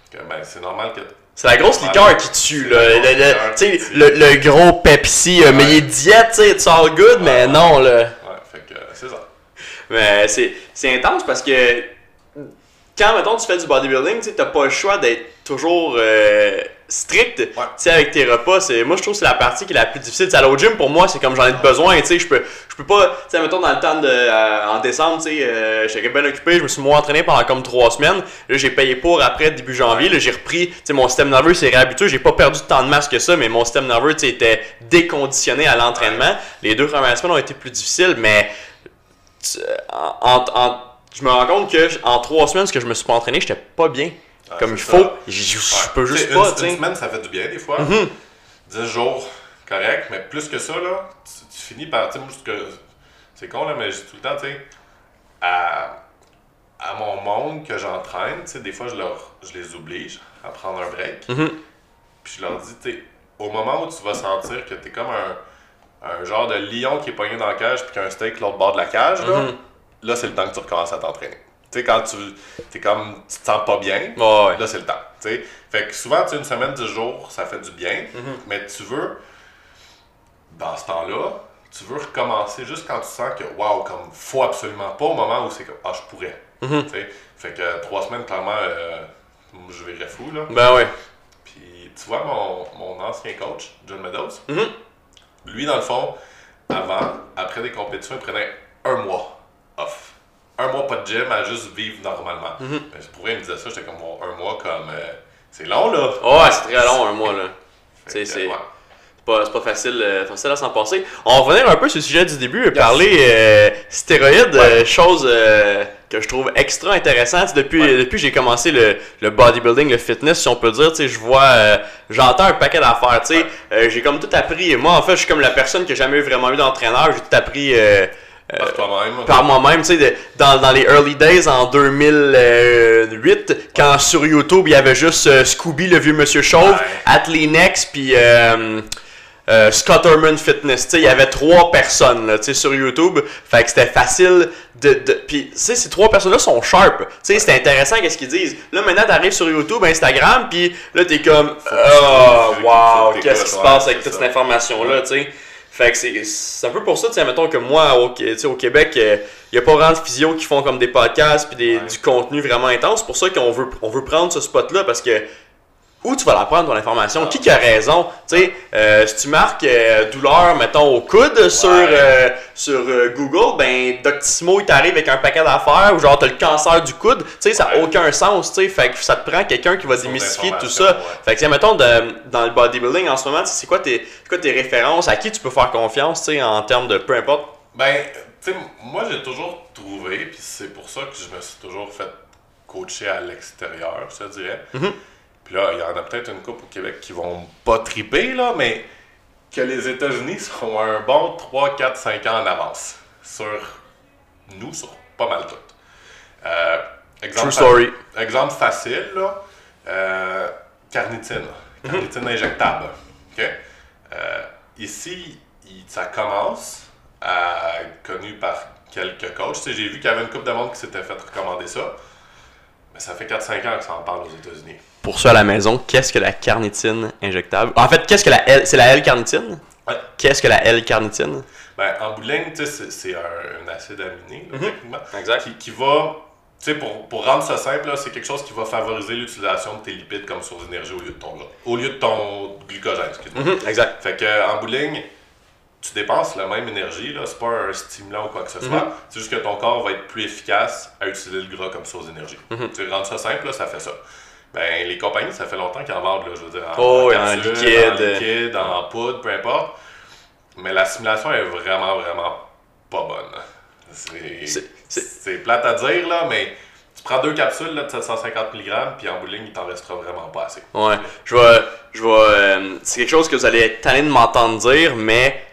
Que, ben, c'est normal que. C'est la grosse liqueur qui tue, là. Le, le- le, le gros Pepsi, euh, mais il est diète, tu sais, it's all good, mais Ouais. non, là. Ouais, fait que c'est ça. Mais c'est, c'est intense parce que quand, mettons, tu fais du bodybuilding, tu sais, t'as pas le choix d'être toujours euh, strict. Tu sais, avec tes repas, c'est, moi, je trouve que c'est la partie qui est la plus difficile. Tu sais, aller au gym, pour moi, c'est comme j'en ai besoin, tu sais, je peux, je peux pas, tu sais, mettons, dans le temps de, euh, en décembre, tu sais, euh, j'étais bien occupé, je me suis moins entraîné pendant comme trois semaines. Là, j'ai payé pour après, début janvier, là, j'ai repris, tu sais, mon système nerveux s'est réhabitué, j'ai pas perdu tant de masse que ça, mais mon système nerveux, tu sais, était déconditionné à l'entraînement. Les deux premières semaines ont été plus difficiles, mais tu- en, en- en- je me rends compte que en trois semaines, ce que je me suis pas entraîné, j'étais pas bien. Ah, comme il faut. Je, Ouais. peux juste une, pas, une semaine, ça fait du bien des fois. 10 jours, correct, mais plus que ça, là, tu, tu finis par. C'est con, là, mais je dis tout le temps, tu sais, à, à mon monde que j'entraîne, tu sais, des fois, je, leur, je les oblige à prendre un break. Mhm. Puis je leur dis, tu sais, au moment où tu vas sentir que tu es comme un, un genre de lion qui est pogné dans la cage puis qu'il y a un steak l'autre bord de la cage, là, Mhm. là, c'est le temps que tu recommences à t'entraîner. Tu sais, quand tu es comme, tu te sens pas bien, ouais. Là, c'est le temps. tu sais. Fait que souvent, tu sais, une semaine, 10 jours, ça fait du bien. Mhm. Mais tu veux, dans ce temps-là, tu veux recommencer juste quand tu sens que, waouh, comme, faut absolument pas au moment où c'est comme, ah, je pourrais. Sais. Fait que trois semaines, clairement, euh, je verrais fou, là. Ben ouais. Puis, tu vois, mon, mon ancien coach, John Meadows, Mhm. lui, dans le fond, avant, après des compétitions, il prenait un mois off. Un mois pas de gym à juste vivre normalement. Mhm. Mais pour vrai, il me disait ça, j'étais comme bon, un mois comme. euh, c'est long là! Ouais, c'est très long, un mois, là. C'est- c'est- pas, pas facile, euh, facile à s'en passer. On va revenir un peu sur le sujet du début et parler euh, stéroïdes, chose que je trouve extra intéressante. Depuis, Ouais. depuis que j'ai commencé le, le bodybuilding, le fitness, si on peut dire, tu sais, je vois, euh, j'entends un paquet d'affaires, tu sais. Ouais. Euh, j'ai comme tout appris. Moi, en fait, je suis comme la personne qui a jamais vraiment eu d'entraîneur. J'ai tout appris euh, Par toi-même. par moi-même, tu sais, dans, dans les early days en 2008, quand sur YouTube il y avait juste euh, Scooby, le vieux monsieur chauve, Ouais. Atlenex, puis euh, euh, Scotterman Fitness. Tu sais, il y avait trois personnes là, tu sais, sur YouTube. Fait que c'était facile de. de... Puis, tu sais, ces trois personnes-là sont sharp. Tu sais, c'est intéressant qu'est-ce qu'ils disent. Là, maintenant, t'arrives sur YouTube, Instagram, puis là, t'es comme. Oh, wow, qu'est-ce qui se passe avec toute cette information-là, tu sais? Fait que c'est- un peu pour ça, tu sais, mettons que moi, au, au Québec, il n'y a pas vraiment de physio qui font comme des podcasts puis des, Ouais. du contenu vraiment intense. C'est pour ça qu'on veut, on veut prendre ce spot-là parce que où tu vas la prendre ton information? Qui qui a raison? Tu sais, euh, si tu marques euh, douleur, mettons, au coude sur, euh, sur Google, ben Doctissimo, il t'arrive avec un paquet d'affaires ou genre t'as le cancer du coude. Tu sais, ça n'a Ouais. aucun sens, tu sais. Fait que ça te prend quelqu'un qui va démystifier tout ça. ouais. Fait que, tiens, mettons, de- dans le bodybuilding en ce moment, c'est quoi, tes, quoi tes références? À qui tu peux faire confiance, tu sais, en termes de peu importe? Ben, tu sais, moi j'ai toujours trouvé, puis c'est pour ça que je me suis toujours fait coacher à l'extérieur, je te dirais. Mhm. Puis là, il y en a peut-être une couple au Québec qui vont pas triper, là, mais que les États-Unis sont un bon 3, 4, 5 ans en avance sur nous, sur pas mal tout. Euh, exemple, True story. Exemple facile, là, euh, carnitine. Carnitine injectable. OK? Euh, ici, il- ça commence à être connu par quelques coachs. Tu sais, J'ai vu qu'il y avait une couple de monde qui s'était fait recommander ça. Mais ça fait 4-5 ans que ça en parle aux États-Unis. Pour ceux à la maison, qu'est-ce que la carnitine injectable? En fait, qu'est-ce que la L... C'est la L-carnitine? Ouais. Qu'est-ce que la L-carnitine? Ben, en bout de ligne, c'est un, acide aminé, là, Mhm. techniquement, Exact. qui, qui va, pour, pour rendre ça simple, c'est quelque chose qui va favoriser l'utilisation de tes lipides comme source d'énergie au lieu de ton. Au lieu de ton glucogène, excuse-moi. Mhm, Exact. Fait que en bout de ligne, tu dépenses la même énergie, là, c'est pas un stimulant ou quoi que ce soit. Mhm. C'est juste que ton corps va être plus efficace à utiliser le gras comme source d'énergie. Mhm. Tu rends ça simple, là, ça fait ça. Ben, les compagnies, ça fait longtemps qu'ils en vendent, là, je veux dire, en, Oh, en liquide. en liquide, en poudre, peu importe. Mais la stimulation est vraiment, vraiment pas bonne. C'est plate à dire, là, mais tu prends deux capsules là, de 750 mg, puis en bout de ligne, il t'en restera vraiment pas assez. Ouais. Je vais. Je vais. euh, c'est quelque chose que vous allez être tanné de m'entendre dire, mais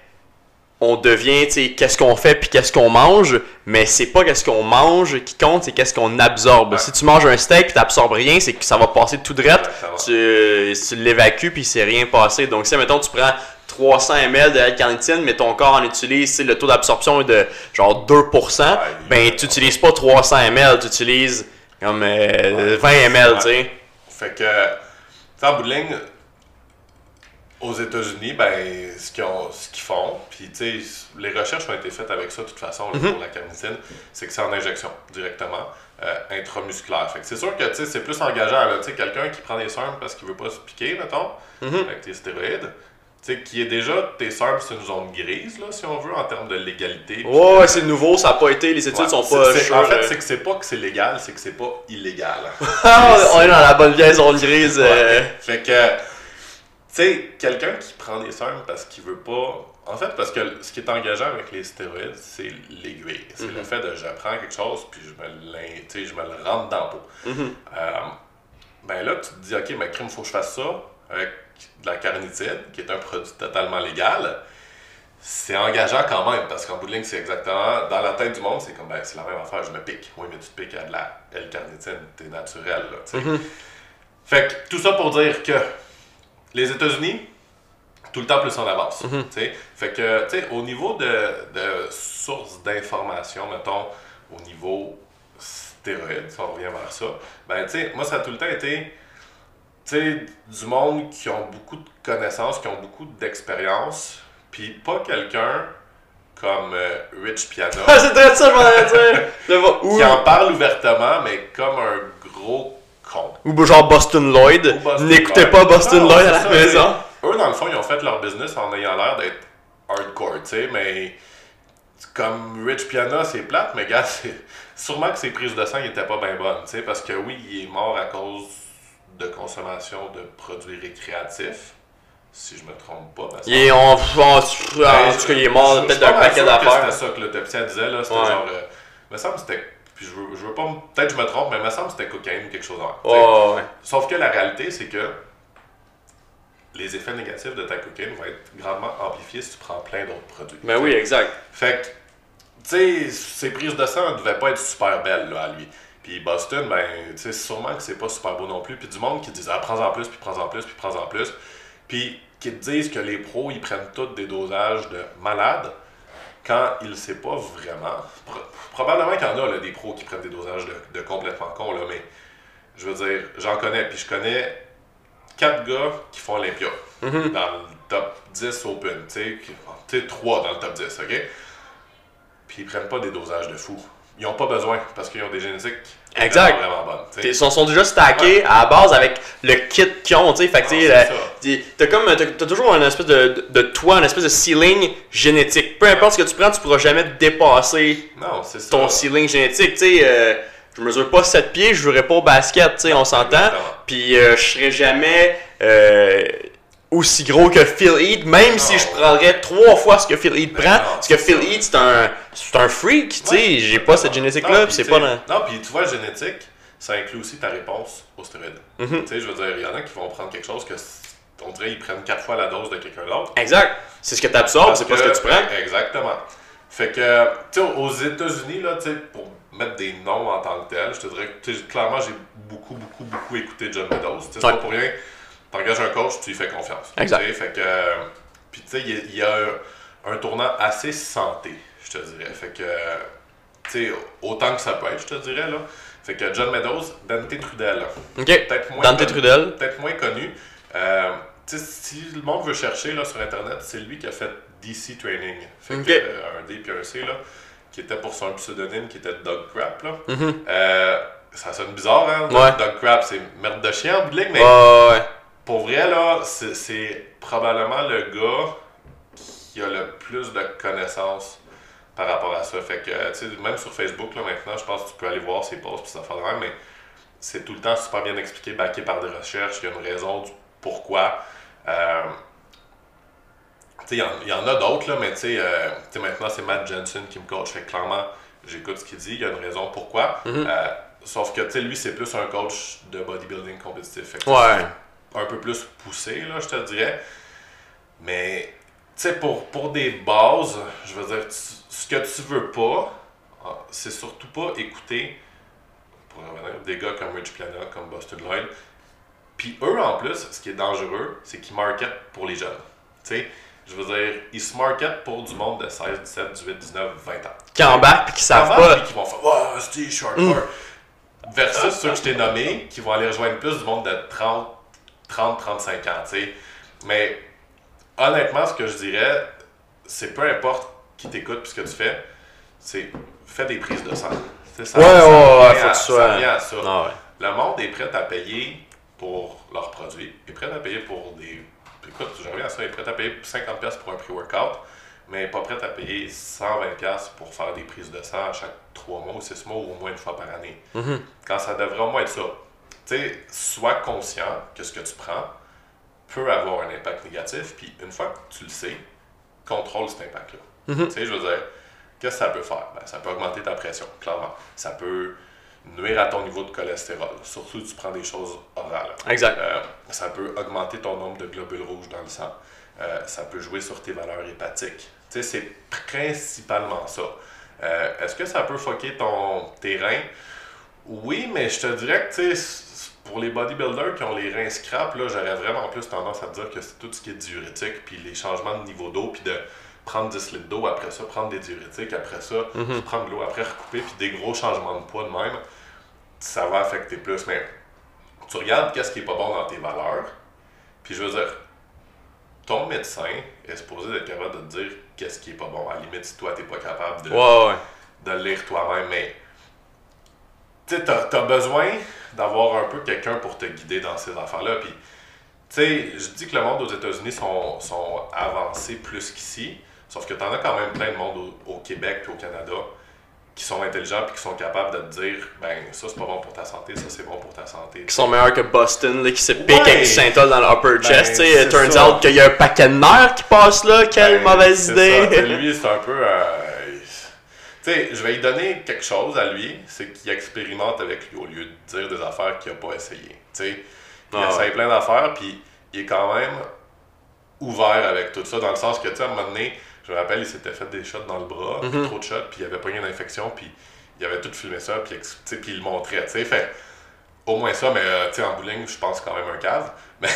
on devient, tu sais, qu'est-ce qu'on fait puis qu'est-ce qu'on mange, mais c'est pas qu'est-ce qu'on mange qui compte, c'est qu'est-ce qu'on absorbe. Ouais. Si tu manges un steak puis t'absorbes rien, c'est que ça va passer tout droit. Exactement. Tu, tu l'évacues puis il s'est rien passé. Donc si mettons tu prends 300 ml de L-carnitine, mais ton corps en utilise, le taux d'absorption est de genre 2%, ben tu utilises pas 300 ml, tu utilises comme euh, 20 ml, tu sais. Fait que, en bout de ligne, aux États-Unis, ben, ce qu'ils font, puis les recherches ont été faites avec ça de toute façon là, Mhm. pour la carnitine, c'est que c'est en injection directement, euh, intramusculaire. Fait c'est sûr que c'est plus engageant. quelqu'un qui prend des SERM parce qu'il veut pas se piquer, mettons, Mhm. avec tes stéroïdes, sais, qui est déjà, tes SERM, c'est une zone grise, là, si on veut, en termes de légalité. puis Ouais, c'est nouveau, ça n'a pas été, les études Ouais, sont pas En fait, euh. c'est que c'est pas que c'est légal, c'est que c'est pas illégal. On est dans la bonne vieille zone grise. euh. Fait que, sais, quelqu'un qui prend des SERM parce qu'il veut pas. En fait, parce que ce qui est engageant avec les stéroïdes, c'est l'aiguille. C'est le Mhm. fait de je prends quelque chose puis je me, sais, je me le rentre dans la peau. Mhm. Euh, ben là, tu te dis, OK, mais crime, faut que je fasse ça avec de la carnitine, qui est un produit totalement légal. C'est engageant quand même, parce qu'en bout de ligne, c'est exactement, dans la tête du monde, c'est comme, ben, c'est la même affaire, je me pique. Oui, mais tu te piques à de la L-carnitine, t'es naturel, là. Mhm. Fait que tout ça pour dire que les États-Unis, tout le temps plus en avance. Tu sais. Fait que, tu sais, au niveau de, de sources d'informations, mettons, au niveau stéroïdes, si on revient vers ça, ben, tu sais, moi, ça a tout le temps été, tu sais, du monde qui ont beaucoup de connaissances, qui ont beaucoup d'expérience, puis pas quelqu'un comme euh, Rich Piana Ah, c'est très ça, je m'en dire. Qui en parle ouvertement, mais comme un gros. Ou genre Boston Lloyd. N'écoutez pas Boston Non, Lloyd à la ça, maison. Eux, dans le fond, ils ont fait leur business en ayant l'air d'être hardcore, tu sais, mais comme Rich Piana, c'est plate, mais gars, sûrement que ses prises de sang n'étaient pas bien bonnes, tu sais, parce que oui, il est mort à cause de consommation de produits récréatifs, si je me trompe pas. Il est, en tout cas, il est mort Ben, peut-être d'un paquet d'affaires. C'était ça que l'autopsie disait, là, c'était Ouais. genre, euh, me semble que c'était, puis je veux, je veux pas, peut-être que je me trompe, mais me semble que c'était cocaïne ou quelque chose dans Oh. Sauf que la réalité, c'est que les effets négatifs de ta cocaïne vont être grandement amplifiés si tu prends plein d'autres produits. Ben oui, exact. Fait que, tu sais, ses prises de sang ne devaient pas être super belles, là, à lui. Puis Boston, ben, tu sais, sûrement que c'est pas super beau non plus. Puis du monde qui disait, ah, prends-en plus, puis prends-en plus, puis prends-en plus. Puis qui te disent que les pros, ils prennent tous des dosages de malades quand il ne sait pas vraiment. Pro- probablement qu'il y en a là, des pros qui prennent des dosages de, de complètement cons, là, mais je veux dire, j'en connais, puis je connais quatre gars qui font Olympia dans le top 10 Open, tu sais, trois dans le top 10, ok? Puis ils prennent pas des dosages de fou. Ils ont pas besoin parce qu'ils ont des génétiques Exact. vraiment, vraiment. Ils sont, sont déjà stackés à la base avec le kit qu'ils ont, tu sais. Fait que, tu sais, Ah, t'as comme, t'as toujours une espèce de, de, de toit, une espèce de ceiling génétique. Peu importe ce que tu prends, tu pourras jamais dépasser Non, ça. ton ceiling génétique, tu sais. euh, je mesure pas 7 pieds, je jouerai pas au basket, tu sais, on s'entend. Puis euh, je serai jamais euh, aussi gros que Phil Heath, même si je prendrais trois fois ce que Phil Heath Ben prend. non, parce que Phil. Heath, c'est un, c'est un freak, tu sais. Ouais. J'ai pas cette génétique-là, puis c'est pas dans. Non, puis tu vois, génétique, ça inclut aussi ta réponse aux stéroïdes. Mhm. Tu sais, je veux dire, il y en a qui vont prendre quelque chose que, on dirait, ils prennent quatre fois la dose de quelqu'un d'autre. Exact. C'est ce que tu absorbes, c'est pas ce que tu prends. Exactement. Fait que, tu sais, aux États-Unis, là, tu sais, pour mettre des noms en tant que tel, je te dirais que, tu sais, clairement, j'ai beaucoup, beaucoup, beaucoup écouté John Meadows. Tu sais, c'est Ouais. pas pour rien. T'engages un coach, tu lui fais confiance. Exact. Fait que, euh, puis tu sais, il y a- un, un tournant assez santé, je te dirais. Fait que, tu sais, autant que ça peut être, je te dirais, là. Fait que John Meadows, Dante Trudel. Ok. Peut-être moins Dante connu- Trudel. Peut-être moins connu. Euh, tu sais, si le monde veut chercher là, sur Internet, c'est lui qui a fait DC Training. Fait que, euh, un D puis un C, là, qui était pour son pseudonyme, qui était Doug Crap. Là. Mhm. Euh, ça sonne bizarre, hein? Ouais. Doug Crap, c'est merde de chien en bout de ligne, mais Ouais, ouais. Pour vrai, là, c'est- probablement le gars qui a le plus de connaissances par rapport à ça. Fait que, tu sais, même sur Facebook, là, maintenant, je pense que tu peux aller voir ses posts puis ça fait même, mais c'est tout le temps super bien expliqué, backé par des recherches. Il y a une raison du pourquoi. Euh, tu sais, il y en- il y, en a d'autres, là, mais tu sais, euh, sais, maintenant, c'est Matt Jensen qui me coach. Fait que clairement, j'écoute ce qu'il dit. Il y a une raison pourquoi. Mhm. Euh, sauf que, tu sais, lui, c'est plus un coach de bodybuilding compétitif. Fait que Ouais. Un peu plus poussé, là, je te dirais. Mais, tu sais, pour, pour des bases, je veux dire, tu- ce que tu veux pas, ah, c'est surtout pas écouter, pour revenir, des gars comme Rich Piana, comme Busted Lloyd. Puis eux, en plus, ce qui est dangereux, c'est qu'ils marketent pour les jeunes. Tu sais, je veux dire, ils se marketent pour du monde de 16, 17, 18, 19, 20 ans. Qui embarquent puis qui savent pas. puis qui vont faire Oh, c'est je suis hardcore. Versus ceux que je t'ai nommés, qui vont aller rejoindre plus du monde de 30, 30, 35 ans, tu sais. Mais honnêtement, ce que je dirais, c'est peu importe qui t'écoute puis ce que tu fais, c'est fais des prises de sang. Ça- Ouais, ça ouais, ouais, faut à- que tu sois- Ça vient à ça. Ah ouais. Le monde est prêt à payer pour leurs produits, est prêt à payer pour des. Écoute, je reviens à ça, est prêt à payer 50$ pour un pré-workout, mais pas prêt à payer 120$ pour faire des prises de sang à chaque 3 mois ou 6 mois ou au moins une fois par année. Mhm. Quand ça devrait au moins être ça. Tu sais, sois conscient que ce que tu prends peut avoir un impact négatif, puis une fois que tu le sais, contrôle cet impact-là. Mhm. Tu sais, je veux dire, qu'est-ce que ça peut faire? Ben, ça peut augmenter ta pression, clairement. Ça peut nuire à ton niveau de cholestérol, surtout si tu prends des choses orales. Exact. Euh, ça peut augmenter ton nombre de globules rouges dans le sang. Euh, ça peut jouer sur tes valeurs hépatiques. Tu sais, c'est principalement ça. Euh, Est-ce que ça peut foquer ton, tes reins? Oui, mais je te dirais que, tu sais, pour les bodybuilders qui ont les reins scrap, là, j'aurais vraiment plus tendance à te dire que c'est tout ce qui est diurétique, puis les changements de niveau d'eau, puis de prendre 10 litres d'eau, après ça, prendre des diurétiques, après ça, Mhm. prendre de l'eau, après recouper, puis des gros changements de poids de même, ça va affecter plus. Mais tu regardes qu'est-ce qui est pas bon dans tes valeurs, puis je veux dire, ton médecin est supposé être capable de te dire qu'est-ce qui est pas bon. À la limite, si toi, t'es pas capable de, Ouais, ouais. de le lire toi-même, mais tu as besoin d'avoir un peu quelqu'un pour te guider dans ces affaires-là. Puis, tu sais, je dis que le monde aux États-Unis sont, sont avancés plus qu'ici, sauf que t'en as quand même plein de monde au, au Québec et au Canada qui sont intelligents puis qui sont capables de te dire, ben, ça c'est pas bon pour ta santé, ça c'est bon pour ta santé. Qui sont meilleurs que Boston, là, qui se pique Ouais. avec du dans l'upper Ben, chest. tu sais. c'est It turns ça. out qu'il y a un paquet de nerfs qui passe là. Quelle Ben, mauvaise idée. ça. Tu lui, c'est un peu. euh, Tu sais, je vais lui donner quelque chose à lui, c'est qu'il expérimente avec lui au lieu de dire des affaires qu'il n'a pas essayé. Tu sais, il Ah essaye plein d'affaires, puis il est quand même ouvert avec tout ça, dans le sens que, tu sais, à un moment donné, je me rappelle, il s'était fait des shots dans le bras, Mhm. trop de shots, puis il avait pas une infection, puis il avait tout filmé ça, puis, puis il le montrait, tu sais, fait au moins ça, mais euh, tu sais, en bowling, je pense quand même un cave. Mais, tu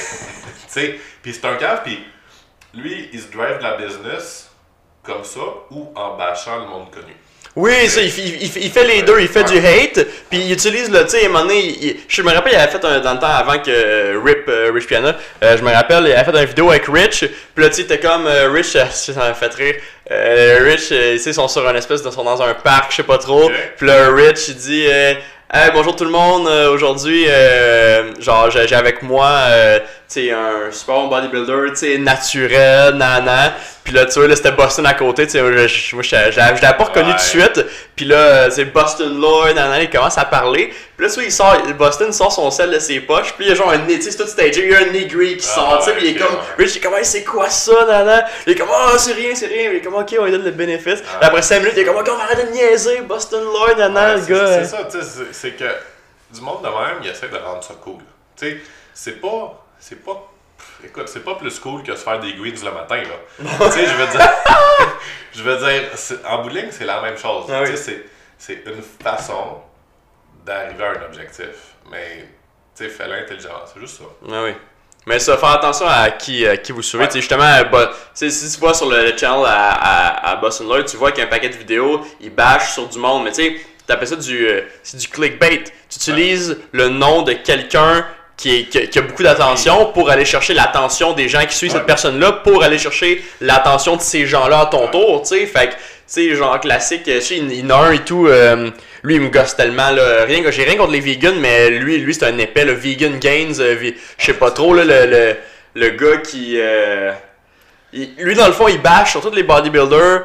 sais, puis c'est un cave, puis lui, il se drive de la business comme ça ou en bâchant le monde connu. Oui, ça, il, fait- il il fait les deux. Il fait du hate, puis il utilise le, tu sais, à un moment donné, il- je me rappelle, il avait fait un, dans le temps avant que euh, Rip, euh, Rich Piana, euh, je me rappelle, il avait fait une vidéo avec Rich, puis là, tu sais, comme, euh, Rich, ça m'a fait rire, Euh, Rich, euh, tu sais, ils sont sur un espèce de, sont dans un parc, je sais pas trop, puis là, Rich, il dit, euh, Hey, bonjour tout le monde, euh, aujourd'hui, euh, genre, j'ai avec moi, euh, sais, un super bon bodybuilder, tu sais, naturel, nana. Puis là, tu vois, là, c'était Boston à côté, tu sais, moi, je moi, je je l'avais je l'avais pas reconnu Ouais. tout de suite. Puis là, euh, c'est Boston Lloyd, nana, il commence à parler. Puis là, tu vois, il sort, Boston sort son sel de ses poches. Puis il y a genre un nez, tu sais, tout stagé, il y a un nez gris qui Ah, sort, tu sais, puis il est comme. Rich, il est comme, Hey, c'est quoi ça, nana? Il est comme, oh, c'est rien, c'est rien. Il est comme, ok, on lui donne le bénéfice. Ah. Puis après 5 minutes, il est comme, ok, on va arrêter de niaiser, Boston Lloyd, nana, Ouais, le gars. C'est ça, tu sais, c'est- c'est que du monde de même, il essaie de rendre ça cool. Tu sais, c'est pas. C'est pas. Écoute, c'est pas plus cool que se faire des greens le matin, là. tu sais, je veux dire. je veux dire, en bowling, c'est la même chose. Ah oui. Tu c'est- c'est une façon d'arriver à un objectif. Mais, tu sais, fais-le intelligemment, c'est juste ça. Ah oui. Mais ça, faire attention à qui, à qui vous suivez. Ouais. Tu sais, justement, euh, tu si tu vois sur le, channel à, à, à Boston Lloyd, tu vois qu'il y a un paquet de vidéos, il bâche sur du monde. Mais tu sais, t'appelles ça du, euh, c'est du clickbait. Tu utilises le nom de quelqu'un qui, est- qui, a- qui a beaucoup d'attention pour aller chercher l'attention des gens qui suivent Ouais. cette personne-là, pour aller chercher l'attention de ces gens-là à ton Ouais. tour. Tu sais, fait que, tu sais, genre classique, tu sais, il il y en a un et tout. euh, lui, il me gosse tellement. Là, rien, que- j'ai rien contre les vegans, mais lui, lui c'est un épais. Le vegan gains, euh, je sais pas trop, là, le, le, le gars qui. euh, il- lui, dans le fond, il bâche sur tous les bodybuilders.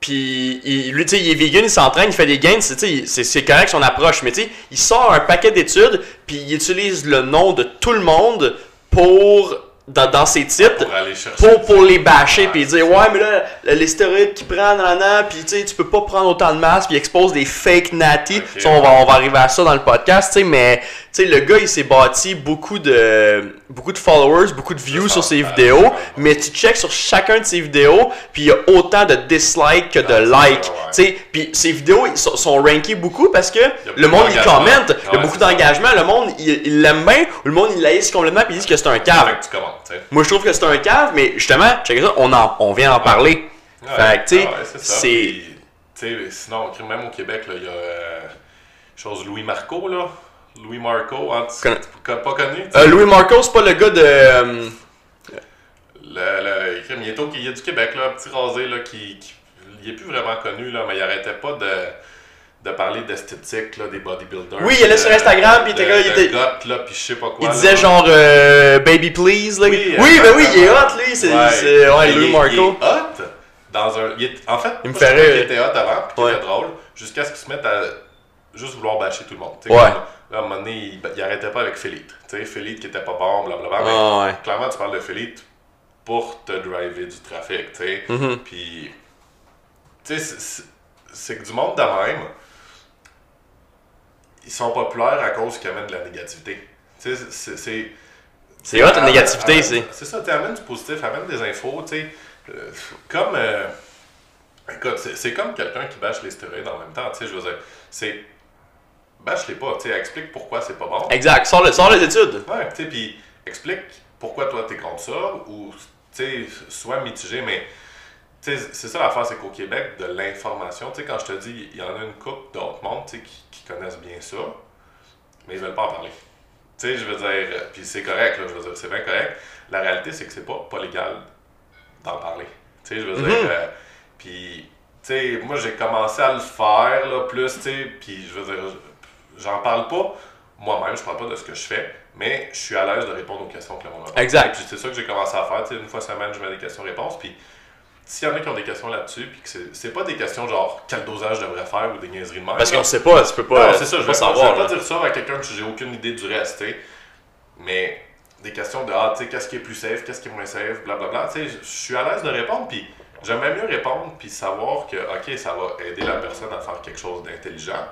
Puis, lui, tu sais, il est vegan, il s'entraîne, il fait des gains, c'est correct son approche. Mais tu sais, il sort un paquet d'études, puis il utilise le nom de tout le monde pour. Dans, dans ses titres, Pour aller pour, pour les bâcher puis dire ouais mais là les stéroïdes qu'ils prennent en an puis tu sais tu peux pas prendre autant de masse puis expose des fake natty Ok, Ça, on va on va arriver à ça dans le podcast tu sais mais tu sais le gars il s'est bâti beaucoup de beaucoup de followers beaucoup de views sur ses vidéos ouais. mais tu checks sur chacun de ses vidéos puis il y a autant de dislikes que de likes tu sais. Puis ses vidéos ils sont, sont rankées beaucoup parce que le monde il commente. Il y a beaucoup d'engagement. Le monde il il l'aime bien ou le monde il laisse complètement puis il dit que c'est un cave Moi, je trouve que c'est un cave, mais justement, check ça, on, en, on vient en parler. Ouais, Fait que, tu sais, ah c'est ça. c'est. Puis, tu sais, sinon, même au Québec, là, il y a euh, chose Louis Marco, là. Louis Marco, hein, tu- Connais- tu- pas connu? Euh, Louis Marco, c'est pas le gars de. euh, Le, il, est au- il est du Québec, là, petit rasé, là, qui, qui- il est plus vraiment connu, là, mais il arrêtait pas de, de parler d'esthétique, des bodybuilders. Oui, il allait sur de- Instagram, puis il était là, il était- là, puis je sais pas quoi. il disait genre euh, Baby Please. Là. Oui, Oui, ben oui, il est hot, lui. C'est Ouais. il est- Marco. Il est hot dans un. il est- en fait, Il me qu'il était hot avant, puis Ouais. était drôle, jusqu'à ce qu'il se mette à juste vouloir bâcher tout le monde. Ouais. là, à un moment donné, il, il arrêtait pas avec Philippe. Tu sais, qui était pas bon, blablabla. mais ouais. clairement, tu parles de Philippe pour te driver du trafic, tu sais. Mhm. Puis, tu sais, c'est que du monde de même, ils sont populaires à cause qu'ils amènent de la négativité. Tu sais, c'est- c'est. Hot, la négativité, c'est. C'est ça, tu amènes du positif, amène des infos, tu sais. euh, comme. euh, écoute, c'est comme quelqu'un qui bâche les stéroïdes en même temps, tu sais, je veux dire. C'est. Bâche-les pas, tu sais, explique pourquoi c'est pas bon. Exact, sors, le, sors les études. Ouais, tu sais, puis explique pourquoi toi t'es contre ça, ou, tu sais, sois mitigé, mais, c'est ça l'affaire, c'est qu'au Québec, de l'information, tu sais, quand je te dis, il y en a une couple d'autres mondes, tu sais, qui connaissent bien ça, mais ils veulent pas en parler. Tu sais, je veux dire, euh, puis c'est correct, là, je veux dire, c'est bien correct. La réalité, c'est que c'est pas, pas légal d'en parler. Tu sais, je veux dire, Mhm. euh, puis, tu sais, moi, j'ai commencé à le faire, là, plus, tu sais, puis je veux dire, j'en parle pas moi-même, je parle pas de ce que je fais, mais je suis à l'aise de répondre aux questions que le monde a. Exact. Puis c'est ça que j'ai commencé à faire, tu sais, une fois semaine, je mets des questions-réponses, puis s'il y en a qui ont des questions là-dessus, puis que c'est- pas des questions genre quel dosage je devrais faire ou des niaiseries de même. Parce qu'on sait pas, tu peux pas. Non, c'est ça, je vais pas pas, je savoir. vais pas dire ça à quelqu'un que j'ai aucune idée du reste, tu sais. Mais des questions de ah, tu sais, qu'est-ce qui est plus safe, qu'est-ce qui est moins safe, blablabla. Tu sais, je je suis à l'aise de répondre, puis j'aimerais mieux répondre, puis savoir que, ok, ça va aider la personne à faire quelque chose d'intelligent,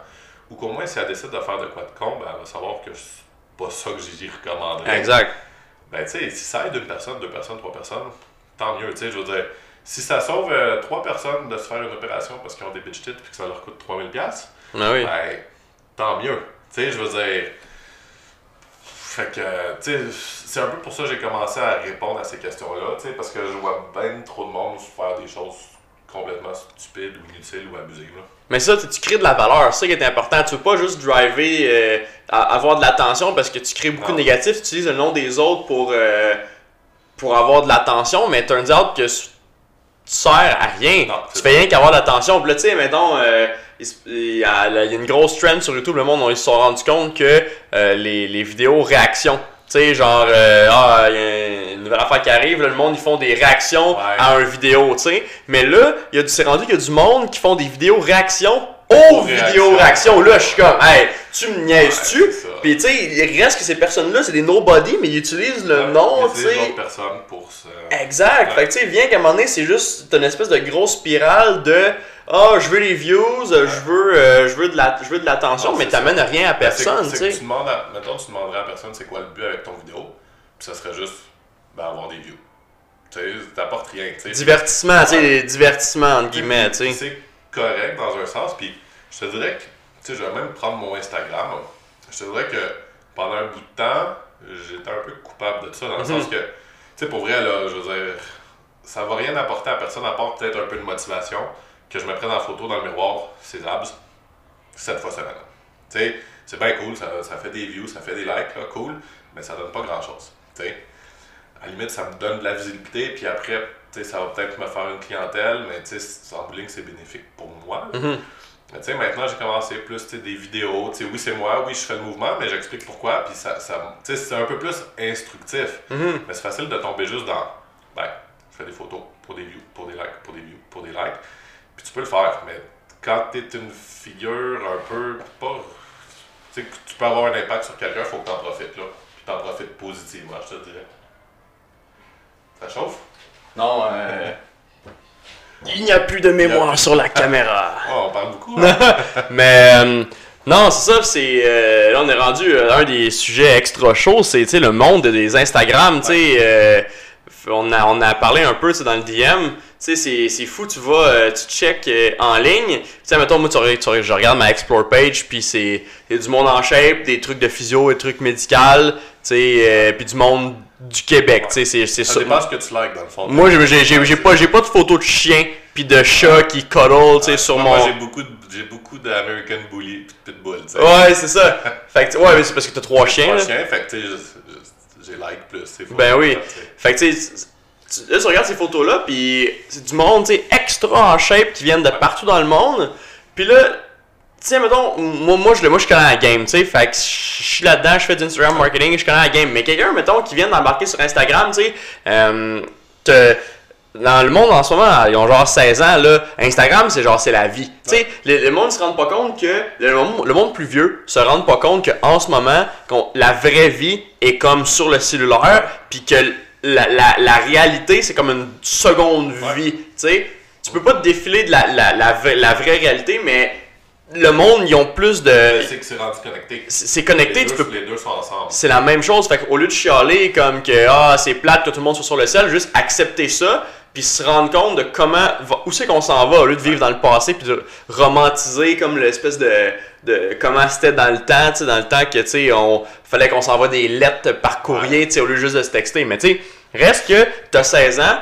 ou qu'au moins, si elle décide de faire de quoi de con, ben, elle va savoir que c'est pas ça que j'y recommanderais. Exact. Ben, tu sais, si ça aide une personne, deux personnes, trois personnes, tant mieux, tu sais, je veux dire. Si ça sauve euh, trois personnes de se faire une opération parce qu'ils ont des bitch tits puis que ça leur coûte 3000$, Ah oui. ben, tant mieux. Tu sais, je veux dire. Fait que, tu sais, c'est un peu pour ça que j'ai commencé à répondre à ces questions-là, tu sais, parce que je vois bien trop de monde faire des choses complètement stupides ou inutiles ou abusives. Là. Mais ça, tu crées de la valeur, c'est ça qui est important. Tu veux pas juste driver, euh, avoir de l'attention parce que tu crées beaucoup de négatifs, tu utilises le nom des autres pour, euh, pour avoir de l'attention, mais turns out que tu sers à rien. tu fais rien qu'avoir l'attention. Puis là, tu sais, mettons, euh, il y, a, une grosse trend sur YouTube, le monde, ils se sont rendu compte que les, les vidéos réactions, tu sais, genre, ah, il y a une nouvelle affaire qui arrive, le monde, ils font des réactions à une vidéo, tu sais. Mais là, il y a, c'est rendu qu'il y a du monde qui font des vidéos réactions aux vidéos réactions. Là, je suis comme, hey, tu me niaises-tu? Puis, tu sais, il reste que ces personnes-là, c'est des nobody, mais ils utilisent le nom, tu sais. personnes pour ça. Exact. Fait que, tu sais, viens qu'à un moment donné, c'est juste une espèce de grosse spirale de ah, oh, je veux les views, je veux, euh, je veux de la, je veux de l'attention, mais t'amènes rien à ben, personne, tu sais. Tu demandes à, mettons, tu demanderais à personne c'est quoi le but avec ton vidéo, puis ça serait juste ben, avoir des views. Tu sais, t'apportes rien, tu sais. Divertissement, tu sais, divertissement, entre guillemets, tu sais. Correct dans un sens, puis je te dirais que, tu sais, je vais même prendre mon Instagram. Je te dirais que pendant un bout de temps, j'étais un peu coupable de ça, dans le mhm. sens que, tu sais, pour vrai, là, je veux dire, ça va rien apporter à personne à part peut-être un peu de motivation que je me prenne en photo dans le miroir, ses abs, sept fois semaine. Tu sais, c'est bien cool, ça, ça, fait des views, ça fait des likes, là, cool, mais ça donne pas grand-chose. Tu sais, à la limite, ça me donne de la visibilité, puis après, ça va peut-être me faire une clientèle, mais tu sais, en c'est bénéfique pour moi. Mais tu sais, maintenant, j'ai commencé plus des vidéos. Tu sais, oui, c'est moi, oui, je fais le mouvement, mais j'explique pourquoi, puis ça, ça tu sais, c'est un peu plus instructif. Mm-hmm. Mais c'est facile de tomber juste dans, ben, je fais des photos pour des views, pour des likes, pour des views, pour des likes. Puis tu peux le faire, mais quand tu es une figure un peu. pas. Tu sais, tu peux avoir un impact sur quelqu'un, il faut que tu en profites, là. Puis tu en profites positivement, je te dirais. Ça chauffe? Non, euh. Il n'y a plus de mémoire sur la caméra. oh, on parle beaucoup. Hein? mais. Euh, non, c'est ça, c'est. Euh, là, on est rendu. Euh, un des sujets extra chauds, c'est le monde des Instagram. Tu sais, on, a, on a parlé un peu dans le DM. Tu sais, c'est fou, tu vas, tu check en ligne. Tu sais, mettons, moi, tu, tu, je regarde ma Explore page, puis c'est du monde en shape, des trucs de physio, des trucs médicaux, tu sais, puis du monde du Québec, tu sais, c'est ça. Ça dépend ce que tu likes, dans le fond. Moi, j'ai pas, pas de photos de chiens, puis de chats qui cuddle, tu sais, sur mon... Moi, j'ai beaucoup j'ai beaucoup d'American Bully puis de Pitbull, tu sais. Ouais, c'est ça. fait que, ouais, mais c'est parce que t'as trois chiens, Trois chiens, fait que, j'ai like plus, c'est Ben oui. Fait que, tu sais là, tu regardes ces photos-là, puis c'est du monde, tu sais, extra en shape qui viennent de partout dans le monde. Puis là, sais, mettons, moi, moi, je, moi, je connais la game, tu sais, fait que je suis là-dedans, je fais du Instagram marketing, je connais la game. Mais quelqu'un, mettons, qui vient d'embarquer sur Instagram, tu sais, euh, dans le monde en ce moment, ils ont genre 16 ans, là, Instagram, c'est genre, c'est la vie. Tu sais, le, monde se rend pas compte que, le, le monde plus vieux se rend pas compte qu'en ce moment, la vraie vie est comme sur le cellulaire, puis que la, la, la réalité, c'est comme une seconde vie. Tu sais, tu peux pas te défiler de la, la, la, vraie réalité, mais le monde, ils ont plus de. C'est que c'est rendu connecté. C'est connecté, les tu peux. Les deux sont ensemble. C'est la même chose. Fait qu'au lieu de chialer comme que ah, c'est plate que tout le monde soit sur le ciel, juste accepter ça, puis se rendre compte de comment. Où c'est qu'on s'en va, au lieu de vivre dans le passé, puis de romantiser comme l'espèce de de comment c'était dans le temps, tu sais, dans le temps que, tu sais, on fallait qu'on s'envoie des lettres par courrier, tu sais, au lieu juste de se texter. Mais tu sais, reste que tu as 16 ans,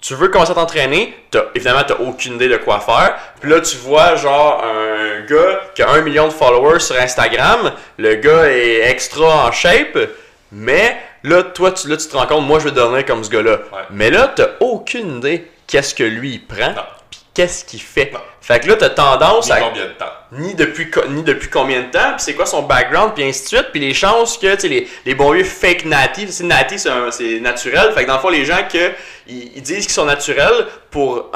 tu veux commencer à t'entraîner, évidemment, tu aucune idée de quoi faire. Puis là, tu vois, genre, un gars qui a un million de followers sur Instagram, le gars est extra en shape, mais là, toi, tu, là, tu te rends compte, moi, je vais devenir comme ce gars-là. Mais là, tu aucune idée qu'est-ce que lui, il prend, qu'est-ce qu'il fait. Fait que là, tu as tendance à. combien de temps. ni depuis, ni depuis combien de temps, puis c'est quoi son background, puis ainsi de suite, puis les chances que, tu sais, les, les bons vieux fake natifs, c'est natif, c'est naturel, fait que dans le fond, les gens que ils, disent qu'ils sont naturels pour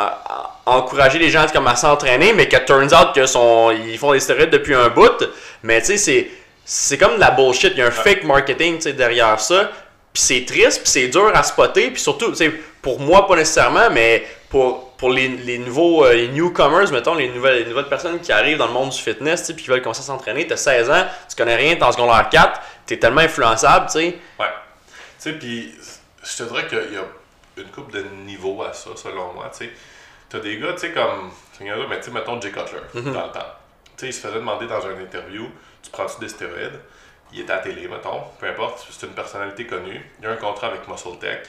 encourager les gens comme à s'entraîner, mais que turns out que sont, ils font des stéroïdes depuis un bout, mais tu sais, c'est, c'est comme de la bullshit, il y a un fake marketing, derrière ça, puis c'est triste, puis c'est dur à spotter, puis surtout, tu sais, pour moi, pas nécessairement, mais pour pour les, les nouveaux euh, les newcomers, mettons, les nouvelles, les nouvelles personnes qui arrivent dans le monde du fitness, puis qui veulent commencer à s'entraîner, tu as 16 ans, tu connais rien, t'es en secondaire 4, tu es tellement influençable, tu sais. Ouais. Tu sais, puis je te dirais qu'il y a une coupe de niveaux à ça, selon moi, tu sais. T'as des gars, tu sais, comme, mais tu sais, mettons Jay Cutler, mm-hmm. dans le temps. Tu sais, il se faisait demander dans une interview, tu prends-tu des stéroïdes? il est à la télé, mettons, peu importe, c'est une personnalité connue, il a un contrat avec Muscle Tech.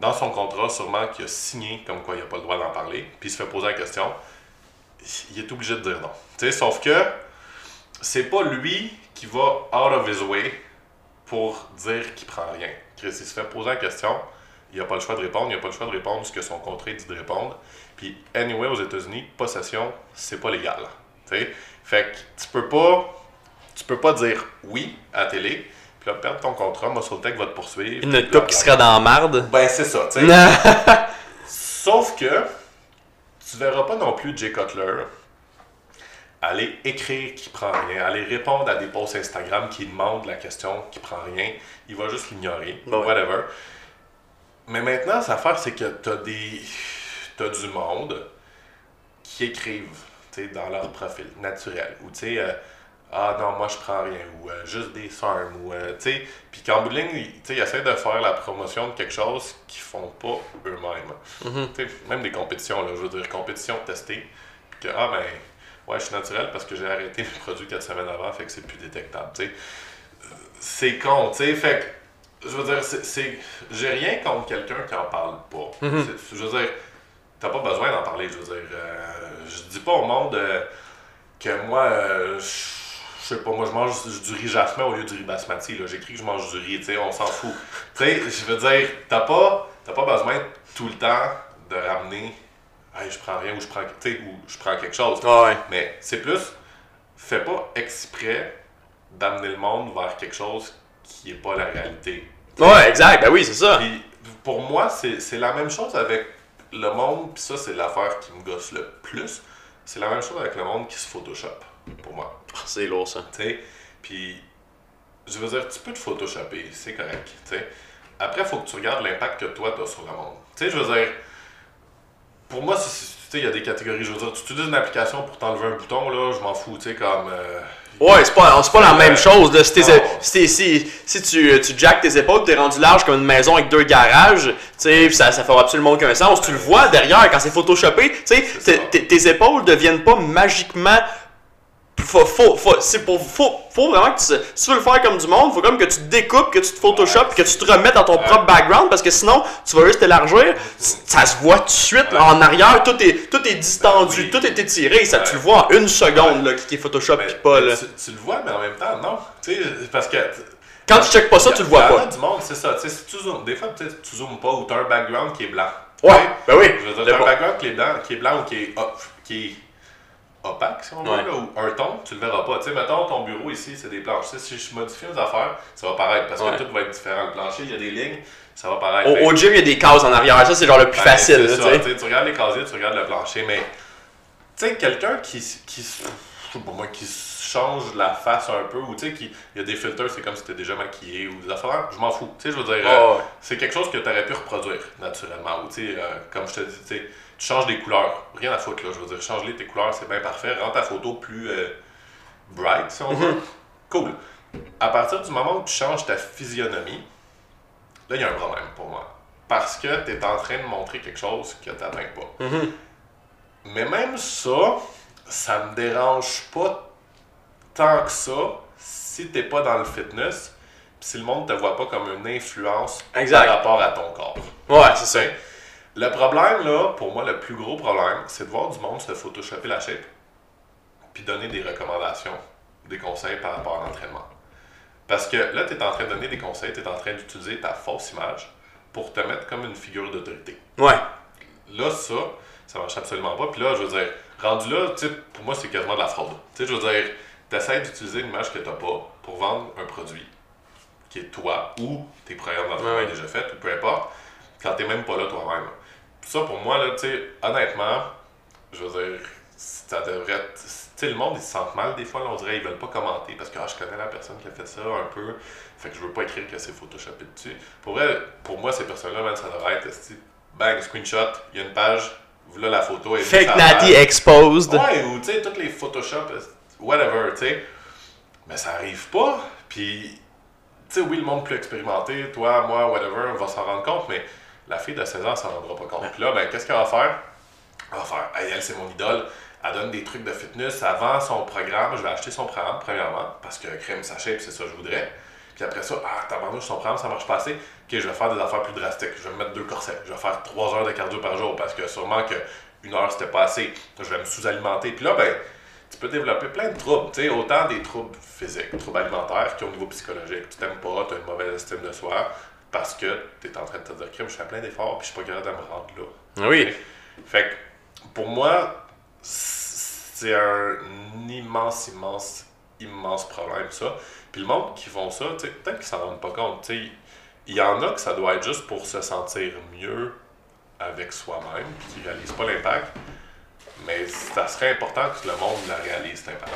Dans son contrat, sûrement qu'il a signé comme quoi il n'a pas le droit d'en parler, puis il se fait poser la question, il est obligé de dire non. Sauf que c'est pas lui qui va out of his way pour dire qu'il prend rien. Chris, il se fait poser la question, il n'a pas le choix de répondre, il n'a pas le choix de répondre ce que son contrat dit de répondre. Puis, anyway, aux États-Unis, possession, c'est pas légal. Tu sais? Fait que tu peux pas tu peux pas dire oui à la télé, puis là, perdre ton contrat, Muscle Tech va te poursuivre. Une coupe qui sera dans la marde. Ben, c'est ça, tu sais. Sauf que tu verras pas non plus Jay Cutler aller écrire qui prend rien, aller répondre à des posts Instagram qui demandent la question qui prend rien. Il va juste l'ignorer, Ouais. whatever. Mais maintenant, sa affaire, c'est que t'as des. T'as du monde qui écrivent tu sais, dans leur profil naturel. Ou tu sais, euh, ah non, moi je prends rien. Ou euh, juste des sarms. Ou euh, tu sais. Puis qu'en bout de ligne, ils- tu sais, ils essaient de faire la promotion de quelque chose qu'ils font pas eux-mêmes. Tu sais, Même des compétitions, là, je veux dire, compétition testée. Puis que, ah ben, ouais, je suis naturel parce que j'ai arrêté mes produits 4 semaines avant, fait que c'est plus détectable. tu sais. C'est con, tu sais. Fait que, je veux dire, c'est-. J'ai rien contre quelqu'un qui en parle pas. C'est- Je veux dire, t'as pas besoin d'en parler. Je veux dire, euh, je dis pas au monde euh, que moi, je je sais pas, moi je mange du riz jasmin au lieu du riz basmati. là. J'écris que je mange du riz, tu sais, on s'en fout. Tu sais, je veux dire, t'as pas, t'as pas besoin tout le temps de ramener, hey, je prends rien ou je prends, ou je prends quelque chose. Ouais, ouais. Mais c'est plus, fais pas exprès d'amener le monde vers quelque chose qui est pas la réalité. Ouais, exact. Ben oui, c'est ça. Puis pour moi, c'est c'est la même chose avec le monde, puis ça, c'est l'affaire qui me gosse le plus. C'est la même chose avec le monde qui se Photoshop, pour moi. C'est lourd, ça. Tu sais, puis je veux dire, tu peux te Photoshopper, c'est correct. tu sais. Après, il faut que tu regardes l'impact que toi, tu as sur le monde. Tu sais, je veux dire, pour moi, il y a des catégories. Je veux dire, tu utilises une application pour t'enlever un bouton, là, je m'en fous, tu sais, comme. euh, Ouais, c'est pas, pas la même chose. Là. Si, t'es- si, si, si tu, tu jackes tes épaules, t'es rendu large comme une maison avec deux garages, tu sais, ça, ça fait absolument aucun sens. Tu le vois derrière quand c'est photoshopé, tu sais, tes- épaules deviennent pas magiquement. Faut, faut, faut, c'est pour, faut, faut vraiment que tu, si tu veux le faire comme du monde, faut comme que tu te découpes, que tu te photoshopes, Ouais. que tu te remettes dans ton propre background, parce que sinon, tu vas juste élargir, ça se voit tout de suite, là, en arrière, tout est, tout est distendu, tout est étiré, ça, tu le vois en une seconde, là, qui est Photoshop pis pas, là. tu, tu le vois, mais en même temps, non. Tu sais, parce que. Quand tu checkes pas ça, tu le vois pas. du monde, c'est ça. Tu sais, si tu zoomes, des fois, peut-être tu zoomes pas ou tu as un background qui est blanc. Ouais, ben oui. Je veux dire, t'as un background qui est blanc, qui est blanc ou qui est, qui est opaque, si on veut, Ouais. là, ou un ton, tu le verras pas. Tu sais, mettons, ton bureau ici, c'est des planches. Si je modifie mes affaires, ça va paraître parce Ouais. que tout va être différent. Le plancher, il y a des lignes, ça va paraître. Au, Ben, au gym, il y a des cases en arrière. Ça, c'est genre le plus ben, facile. là, ça, tu regardes les casiers, tu regardes le plancher, mais tu sais, quelqu'un qui, qui, pas moi, qui change la face un peu, ou tu sais, qui, il y a des filtres, c'est comme si t'étais déjà maquillé, ou des affaires, je m'en fous. Tu sais, je veux dire, euh, Ah ouais. c'est quelque chose que tu aurais pu reproduire naturellement. Ou tu sais, euh, comme je te dis, tu sais, tu changes des couleurs. Rien à foutre, là. Je veux dire, change-les tes couleurs, c'est bien parfait. Rends ta photo plus euh, bright, si on veut. Cool. À partir du moment où tu changes ta physionomie, là, il y a un problème pour moi. Parce que tu es en train de montrer quelque chose que tu n'atteins pas. Mhm. Mais même ça, ça me dérange pas tant que ça si t'es pas dans le fitness, pis si le monde te voit pas comme une influence Exact. par rapport à ton corps. Ouais, c'est ça. Le problème, là, pour moi, le plus gros problème, c'est de voir du monde se photoshopper la shape, puis donner des recommandations, des conseils par rapport à l'entraînement. Parce que là, tu es en train de donner des conseils, tu es en train d'utiliser ta fausse image pour te mettre comme une figure d'autorité. Ouais. Là, ça, ça marche absolument pas. Puis là, je veux dire, rendu là, pour moi, c'est quasiment de la fraude. Tu sais, je veux dire, tu essaies d'utiliser une image que tu pas pour vendre un produit qui est toi ou tes programmes d'entraînement déjà faits ou peu importe, quand tu même pas là toi-même. Ça, pour moi, là, tu sais, honnêtement, je veux dire, ça devrait être. Tu sais, le monde, ils se sentent mal des fois, là, on dirait, ils veulent pas commenter parce que ah, je connais la personne qui a fait ça un peu, fait que je veux pas écrire que c'est photoshopé dessus. Pour vrai, pour moi, ces personnes-là, ça devrait être, bang, screenshot, il y a une page, voilà la photo. est Fake Natty exposed. Ouais, ou tu sais, toutes les Photoshop, whatever, tu sais. Mais ça arrive pas. Puis, tu sais, oui, le monde plus expérimenté, toi, moi, whatever, va s'en rendre compte, mais la fille de 16 ans s'en rendra pas compte. Puis là, ben, qu'est-ce qu'elle va faire? Elle va faire, hey, elle, c'est mon idole. Elle donne des trucs de fitness avant son programme. Je vais acheter son programme, premièrement, parce que crème sa shape, c'est ça que je voudrais. Puis après ça, ah, tabarnouche, son programme, ça marche pas assez. Ok, je vais faire des affaires plus drastiques. Je vais me mettre deux corsets. Je vais faire trois heures de cardio par jour parce que sûrement que une heure, c'était pas assez. Je vais me sous-alimenter. Puis là, ben, tu peux développer plein de troubles. Sais, autant des troubles physiques, troubles alimentaires, qu'au niveau psychologique. Tu t'aimes pas, tu as une mauvaise estime de soi parce que tu es en train de te dire, crime, je fais plein d'efforts, puis je suis pas capable de me rendre là. Oui. Fait que, pour moi, c'est un immense, immense, immense problème, ça. Puis le monde qui font ça, peut-être qu'ils s'en rendent pas compte. Sais, il y en a que ça doit être juste pour se sentir mieux avec soi-même, puis qui réalisent pas l'impact. Mais ça serait important que le monde la réalise, cet impact.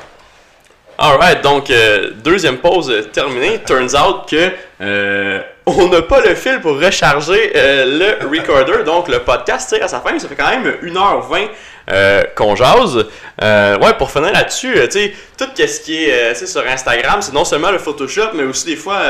Alright, donc euh, deuxième pause euh, terminée. Turns out que euh, on n'a pas le fil pour recharger le recorder, donc le podcast tire à sa fin. Ça fait quand même 1h20 euh, qu'on jase. Ouais, pour finir là-dessus, tu sais, tout ce qui est sur Instagram, c'est non seulement le Photoshop, mais aussi des fois,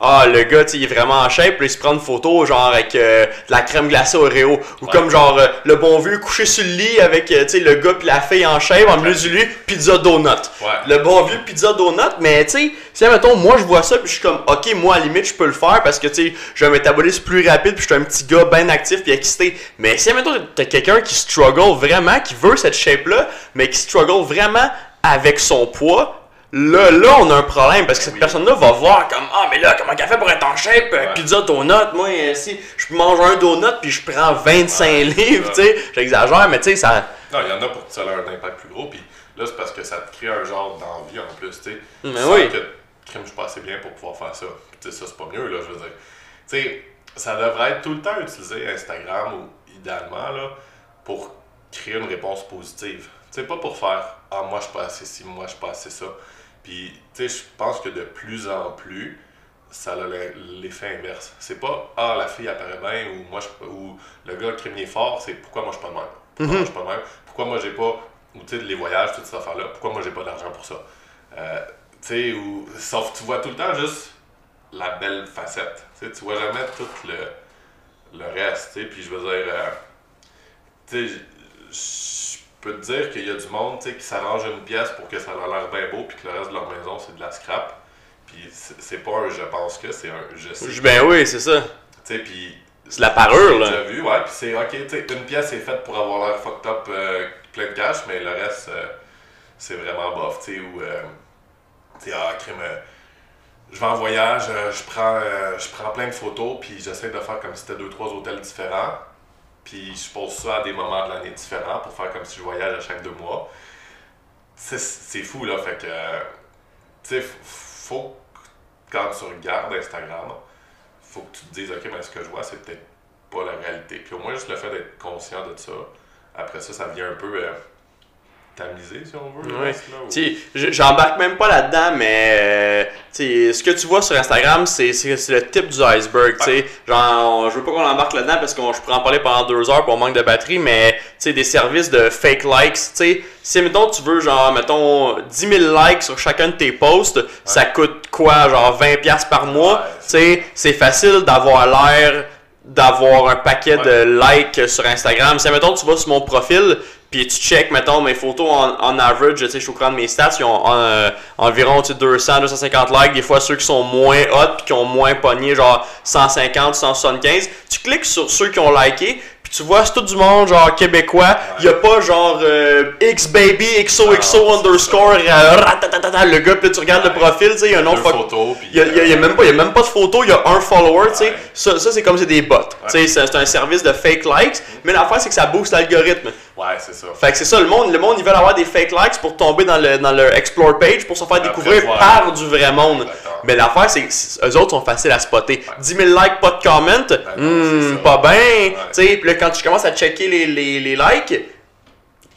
ah, le gars, tu il est vraiment en shape, puis il se prend une photo, genre, avec euh, de la crème glacée Oreo, ou Ouais. comme, genre, euh, le bon vieux couché sur le lit avec, euh, tu sais, le gars puis la fille en shape, en milieu du lit, pizza donut. Ouais. Le bon vieux pizza donut, mais tu sais, si, mettons, moi, je vois ça, puis je suis comme, ok, moi, à la limite, je peux le faire, parce que, tu sais, j'ai un métabolisme plus rapide, puis je suis un petit gars bien actif, puis excité. Mais si, mettons, t'as quelqu'un qui struggle vraiment, qui veut cette shape-là, mais qui struggle vraiment avec son poids, Là, là, on a un problème parce que cette Oui. personne-là va voir comme Ah, mais là, comment qu'elle fait pour être en shape? euh, Ouais. Pizza, donut. Moi, euh, si je mange un donut puis je prends 25 Ouais, livres, tu sais, j'exagère, mais tu sais, ça. Non, il y en a pour que ça ait un impact plus gros, puis là, c'est parce que ça te crée un genre d'envie en plus, tu sais. Mais Tu oui. que, crime, je suis pas assez bien pour pouvoir faire ça. Tu sais, ça, c'est pas mieux, là, je veux dire. Tu sais, ça devrait être tout le temps utilisé, Instagram, ou idéalement, là, pour créer une réponse positive. Tu sais, pas pour faire « Ah, moi, je suis pas assez ci, moi, je suis pas assez ça ». Puis, tu sais, je pense que de plus en plus, ça a le- l'effet inverse. C'est pas « Ah, la fille apparaît bien » ou, moi, je, ou le gars le crime est fort, c'est « Pourquoi moi, je suis pas de même? Pourquoi moi, je suis pas de même? Pourquoi moi, j'ai pas... » Ou, tu sais, les voyages, toutes ces affaires-là. Pourquoi moi, j'ai pas d'argent pour ça? Euh, tu sais, ou... Sauf tu vois tout le temps juste la belle facette. Tu sais, tu vois jamais tout le, le reste, tu sais. Puis je veux dire... euh, tu sais, je peux te dire qu'il y a du monde, qui s'arrange une pièce pour que ça a l'air bien beau, puis que le reste de leur maison, c'est de la scrap. Puis c'est pas un « je pense que », c'est un « je sais ». Ben oui, c'est ça. Tu sais, puis C'est la parure, là. vu, ouais, puis c'est ok, tu sais, une pièce est faite pour avoir l'air fucked up, euh, plein de cash, mais le reste, euh, c'est vraiment bof, tu sais, ou, euh, tu sais, ah, crime, je vais en voyage, je prends, je prends plein de photos, puis j'essaie de faire comme si c'était deux, trois hôtels différents, puis je pose ça à des moments de l'année différents pour faire comme si je voyage à chaque deux mois. C'est fou, là, fait que, tu sais, faut que quand tu regardes Instagram, faut que tu te dises, ok, mais ce que je vois, c'est peut-être pas la réalité. Puis au moins, juste le fait d'être conscient de ça, après ça, ça vient un peu euh, tamiser, si on veut. Oui. ou- j'embarque même pas là-dedans, mais euh, ce que tu vois sur Instagram, c'est le type du iceberg. tu sais. Genre, je veux pas qu'on embarque là-dedans parce que je pourrais en parler pendant deux heures pour on manque de batterie, mais des services de fake likes. sais, Si, mettons, tu veux, genre, mettons, 10 000 likes sur chacun de tes posts, ça coûte quoi, genre 20$ piastres par mois? Ouais, c'est facile d'avoir l'air d'avoir un paquet de likes sur Instagram. Si, mettons, tu vas sur mon profil, puis tu check, mettons, mes photos en, en average, tu sais, je suis au courant de mes stats, ils ont euh, environ tu sais, 200, 250 likes. Des fois, ceux qui sont moins hot, puis qui ont moins pogné, genre 150, 175. Tu cliques sur ceux qui ont liké, puis tu vois, c'est tout du monde, genre québécois. Il y a pas genre euh, XBaby, XOXO Ah, underscore, euh, le gars, puis tu regardes le Ouais. profil, tu sais, il y a un photos, puis, il y a, a- a même pas, il y a même pas de photo, il y a un follower, tu sais. Ouais. Ça, ça c'est comme c'est des bots. Tu sais, c'est c'est un service de fake likes, mais l'affaire c'est que ça booste l'algorithme. Ouais, c'est ça. Fait que c'est ça, le monde, le monde, ils veulent avoir des fake likes pour tomber dans, le, dans leur explore page pour se faire Après, découvrir par du vrai monde. D'accord. Mais l'affaire c'est que eux autres sont faciles à spotter. 10 000 likes, pas de comment, non, hmm, pas bien. Ouais. Tu sais, puis là quand tu commences à checker les, les, les likes,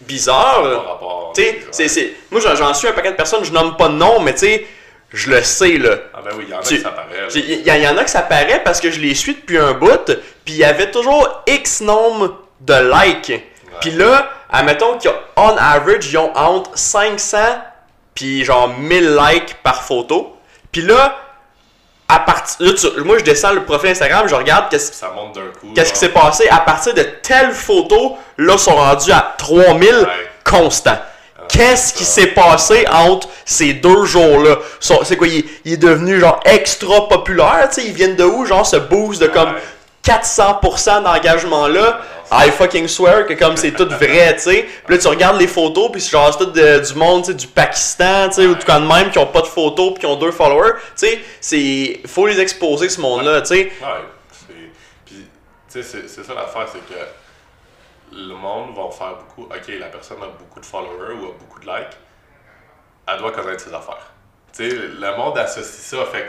bizarre. Tu sais, c'est- c'est- moi j'en- j'en suis un paquet de personnes, je nomme pas de nom, mais tu sais, je le sais là. Ah ben oui, il y en a Tu- qui ça paraît. Il y, y en a que ça paraît parce que je les suis depuis un bout, puis il y avait toujours X nombre de likes. Puis là, admettons qu'il y a, on average, ils ont entre 500 puis genre 1000 likes par photo. Puis là, à partir, là, tu- moi je descends le profil Instagram, je regarde qu'est-ce Ça monte d'un coup. qu'est-ce qui s'est passé. À partir de telle photo, là, ils sont rendus à 3000. Ouais. constant. Qu'est-ce qui s'est passé entre ces deux jours-là? C'est quoi, il, il est devenu genre extra populaire, tu sais, ils viennent de où, genre ce boost de comme Ouais. 400% d'engagement-là? I fucking swear que comme c'est tout vrai, tu sais. Puis là, tu regardes les photos, puis c'est genre tout de- du monde, tu sais, du Pakistan, tu sais, ou tout cas de même, qui ont pas de photos, puis qui ont deux followers. Tu sais, c'est... Faut les exposer, ce monde-là, tu sais. Ouais, c'est. Puis, tu sais, c'est- ça l'affaire, c'est que le monde va faire beaucoup. Ok, la personne a beaucoup de followers ou a beaucoup de likes, elle doit connaître ses affaires. Tu sais, le monde associe ça, fait que.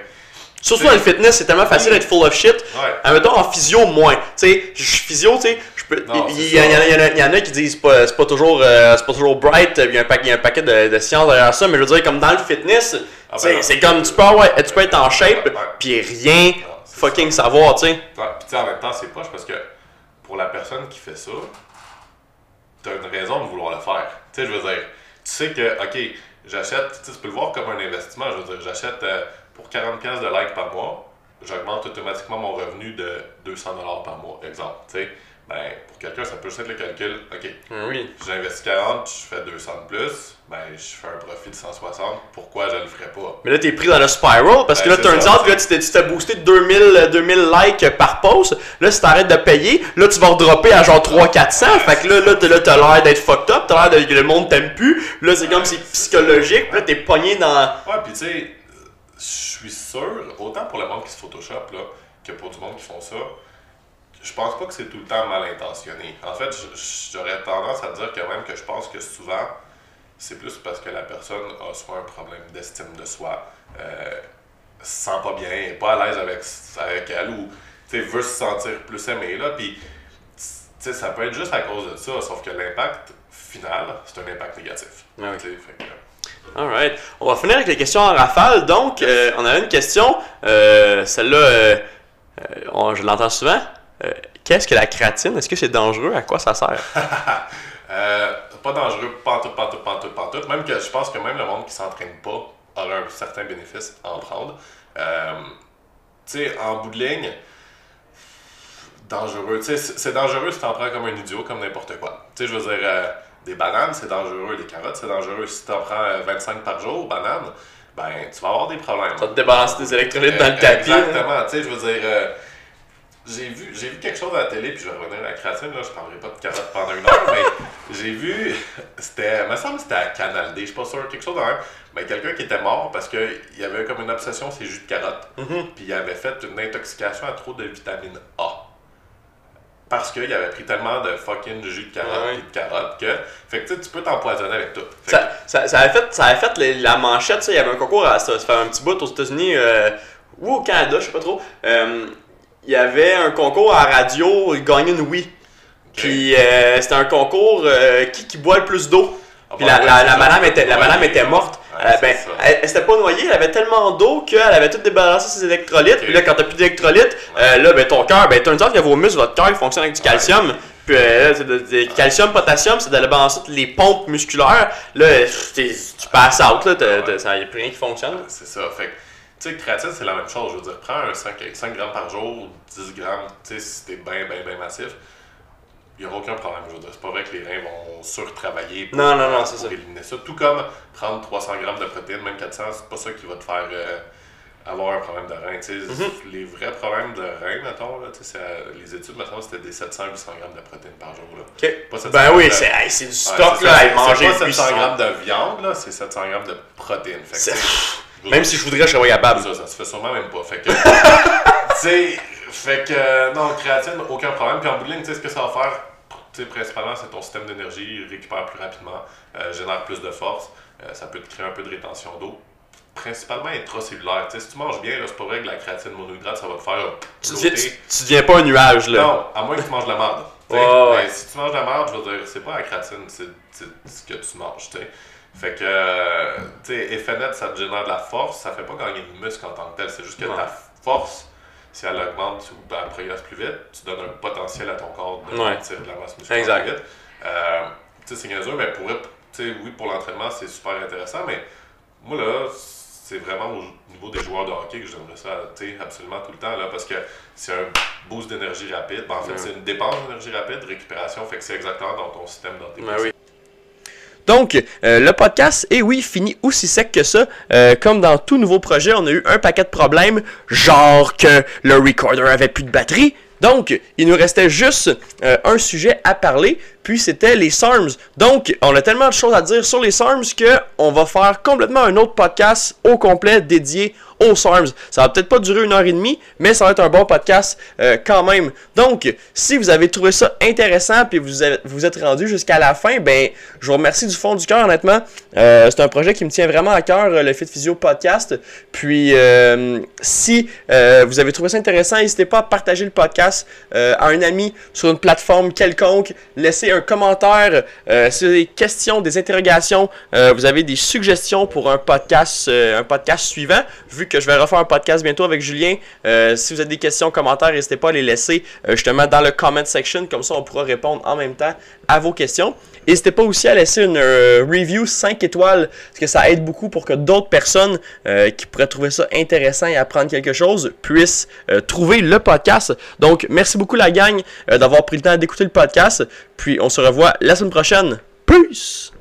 Surtout dans le fitness, c'est tellement facile d'être full of shit. Ouais. Admettons en physio, moins. Tu sais, je suis physio, tu sais, Il y, en a- qui disent c'est pas, c'est pas toujours, euh, c'est pas toujours bright, il y a un, paquet- il y a un paquet de, de sciences derrière ça, mais je veux dire, comme dans le fitness, Ah ben, c'est comme tu peux, avoir- tu peux être en shape, Ouais. puis rien Non, c'est fucking savoir, tu sais. Puis tu sais, en même temps, c'est poche parce que pour la personne qui fait ça, t'as une raison de vouloir le faire. Tu sais, je veux dire, tu sais que, ok, j'achète, tu peux le voir comme un investissement. Je veux dire, j'achète euh, pour 40$ piastres de likes par mois, j'augmente automatiquement mon revenu de 200$ par mois, exemple. Tu sais, ben, pour quelqu'un, ça peut juste être le calcul, ok, Oui. j'investis 40, je fais 200 de plus, ben, je fais un profit de 160, pourquoi je le ferais pas? Mais là, t'es pris dans le spiral parce que Ben, là, turns ça, out, là, tu t'es- boosté de 2000, 2000 likes par post. Là, si t'arrêtes de payer, là, tu vas redropper à genre 300-400. Fait que là, là, t'as là, t'as l'air d'être fucked up. T'as l'air de que le monde t'aime plus. Là, c'est comme c'est psychologique. Puis là, t'es pogné dans. Ouais, puis tu sais, je suis sûr, autant pour le monde qui se Photoshop, là, que pour du monde qui font ça, je pense pas que c'est tout le temps mal intentionné. En fait, j'aurais tendance à dire quand même que je pense que souvent, c'est plus parce que la personne a soit un problème d'estime de soi, euh, se sent pas bien, est pas à l'aise avec, avec elle, ou veut se sentir plus aimé, là, puis ça peut être juste à cause de ça, sauf que l'impact final, c'est un impact négatif. Ah oui. Fait que-. On va finir avec les questions en rafale. Donc, euh, on a une question. Euh, Celle-là, euh, je l'entends souvent. Euh, Qu'est-ce que la créatine? Est-ce que c'est dangereux? À quoi ça sert? Euh, pas dangereux, pantoute, pantoute, pantoute, pantoute. Même que je pense que même le monde qui s'entraîne pas aura un certain bénéfice à en prendre. Euh, tu sais, en bout de ligne, dangereux. Tu sais, c'est dangereux si t'en prends comme un idiot, comme n'importe quoi. Tu sais, je veux dire, euh, des bananes, c'est dangereux. Des carottes, c'est dangereux. Si t'en prends euh, 25 par jour, bananes, ben, tu vas avoir des problèmes. Ça te débalancer des électrolytes dans le tapis. Exactement. Tu sais, je veux dire, j'ai vu, j'ai vu quelque chose à la télé, puis je vais revenir à la créatine, là, je parlerai pas de carottes pendant une heure, mais j'ai vu, c'était, il me semble que c'était à Canal D, je suis pas sûr, quelque chose même, mais quelqu'un qui était mort parce qu'il y avait comme une obsession, c'est jus de carotte, puis il avait fait une intoxication à trop de vitamine A. Parce qu'il avait pris tellement de fucking jus de carotte Ouais. et de carotte que, fait que tu sais, tu peux t'empoisonner avec tout. Fait que- Ça, ça, ça avait fait, ça avait fait les- la manchette, ça. il y avait un concours à ça, ça fait un petit bout aux États-Unis euh, ou au Canada, je sais pas trop. Euh, il y avait un concours à radio, il gagnait une Wii. Puis euh, c'était un concours euh, qui, qui boit le plus d'eau. Ah Puis bah la, ouais, la, madame était, la Ouais. madame était morte. Ouais, Euh, ben, elle, elle s'était pas noyée, elle avait tellement d'eau qu'elle avait tout débalancé ses électrolytes. Puis là, quand t'as plus d'électrolytes, euh, là, ben, ton cœur, ben, turns out que vos muscles, votre cœur, fonctionne avec du calcium. Puis euh, là, c'est de- de- calcium, potassium, c'est d'aller balancer toutes les pompes musculaires. Là, tu passes out, là, ça y a plus rien qui fonctionne. C'est ça. Fait tu sais, créatine, c'est la même chose. Je veux dire, prends un 5, 5 grammes par jour, 10 grammes, tu sais, si t'es bien, bien, bien massif, il n'y aura aucun problème. Je veux dire, c'est pas vrai que les reins vont surtravailler pour, Non, non, non, pour c'est ça. éliminer ça. Tout comme prendre 300 grammes de protéines, même 400, c'est pas ça qui va te faire euh, avoir un problème de rein. Tu sais, Mm-hmm. Les vrais problèmes de rein, mettons, là, tu sais, c'est, euh, les études, mettons, c'était des 700-800 grammes de protéines par jour. Là. Ok. Pas 700 Ben oui, c'est hey, du stock, c'est là, ça, à manger C'est pas 700 puissant. grammes de viande, là, c'est 700 grammes de protéines. Fait Même si je voudrais, je serais pas capable. ça, ça se fait sûrement même pas. Fait que. tu sais, fait que. euh, non, créatine, aucun problème. Puis en bout de ligne, tu sais, ce que ça va faire, tu sais, principalement, c'est ton système d'énergie récupère plus rapidement, euh, génère plus de force. euh, ça peut te créer un peu de rétention d'eau. Principalement intracellulaire. Tu sais, si tu manges bien, c'est pas vrai que la créatine monohydrate, ça va te faire Tu deviens, bloater. tu, tu deviens pas un nuage, là. Non, à moins que tu manges de la merde. Ouais, si tu manges de la merde, je veux dire, c'est pas la créatine, c'est c'est ce que tu manges, tu sais. Fait que, euh, tu sais, effet net, ça te génère de la force, ça fait pas gagner de muscle en tant que tel, c'est juste que Ouais. ta force, si elle augmente ou elle progresse plus vite, tu donnes un potentiel à ton corps de Ouais. de la masse musculaire Exact. plus vite. Euh, tu sais, c'est niaiseux, mais pour, oui, pour l'entraînement, c'est super intéressant, mais moi, là, c'est vraiment au niveau des joueurs de hockey que je donnerais ça, tu sais, absolument tout le temps, là, parce que c'est un boost d'énergie rapide. Ben, en fait, c'est une dépense d'énergie rapide, récupération, fait que c'est exactement dans ton système, dans tes Donc, le podcast, et oui, finit aussi sec que ça. comme dans tout nouveau projet, on a eu un paquet de problèmes, genre que le recorder avait plus de batterie. Donc, il nous restait juste un sujet à parler, puis c'était les SARMs. Donc, on a tellement de choses à dire sur les SARMs qu'on va faire complètement un autre podcast au complet dédié Ça va peut-être pas durer une heure et demie, mais ça va être un bon podcast euh, quand même. Donc, si vous avez trouvé ça intéressant puis vous vous êtes rendu jusqu'à la fin, ben, je vous remercie du fond du cœur, honnêtement. Euh, c'est un projet qui me tient vraiment à cœur, le Fit Physio Podcast. Puis, euh, si vous avez trouvé ça intéressant, n'hésitez pas à partager le podcast à un ami sur une plateforme quelconque. Laissez un commentaire si vous des questions, des interrogations. vous avez des suggestions pour un podcast, un podcast suivant, vu que je vais refaire un podcast bientôt avec Julien. Euh, si vous avez des questions, commentaires, n'hésitez pas à les laisser euh, justement dans le comment section. Comme ça, on pourra répondre en même temps à vos questions. N'hésitez pas aussi à laisser une euh, review 5 étoiles, parce que ça aide beaucoup pour que d'autres personnes qui pourraient trouver ça intéressant et apprendre quelque chose puissent trouver le podcast. Donc, merci beaucoup la gang d'avoir pris le temps d'écouter le podcast. Puis, on se revoit la semaine prochaine. Peace!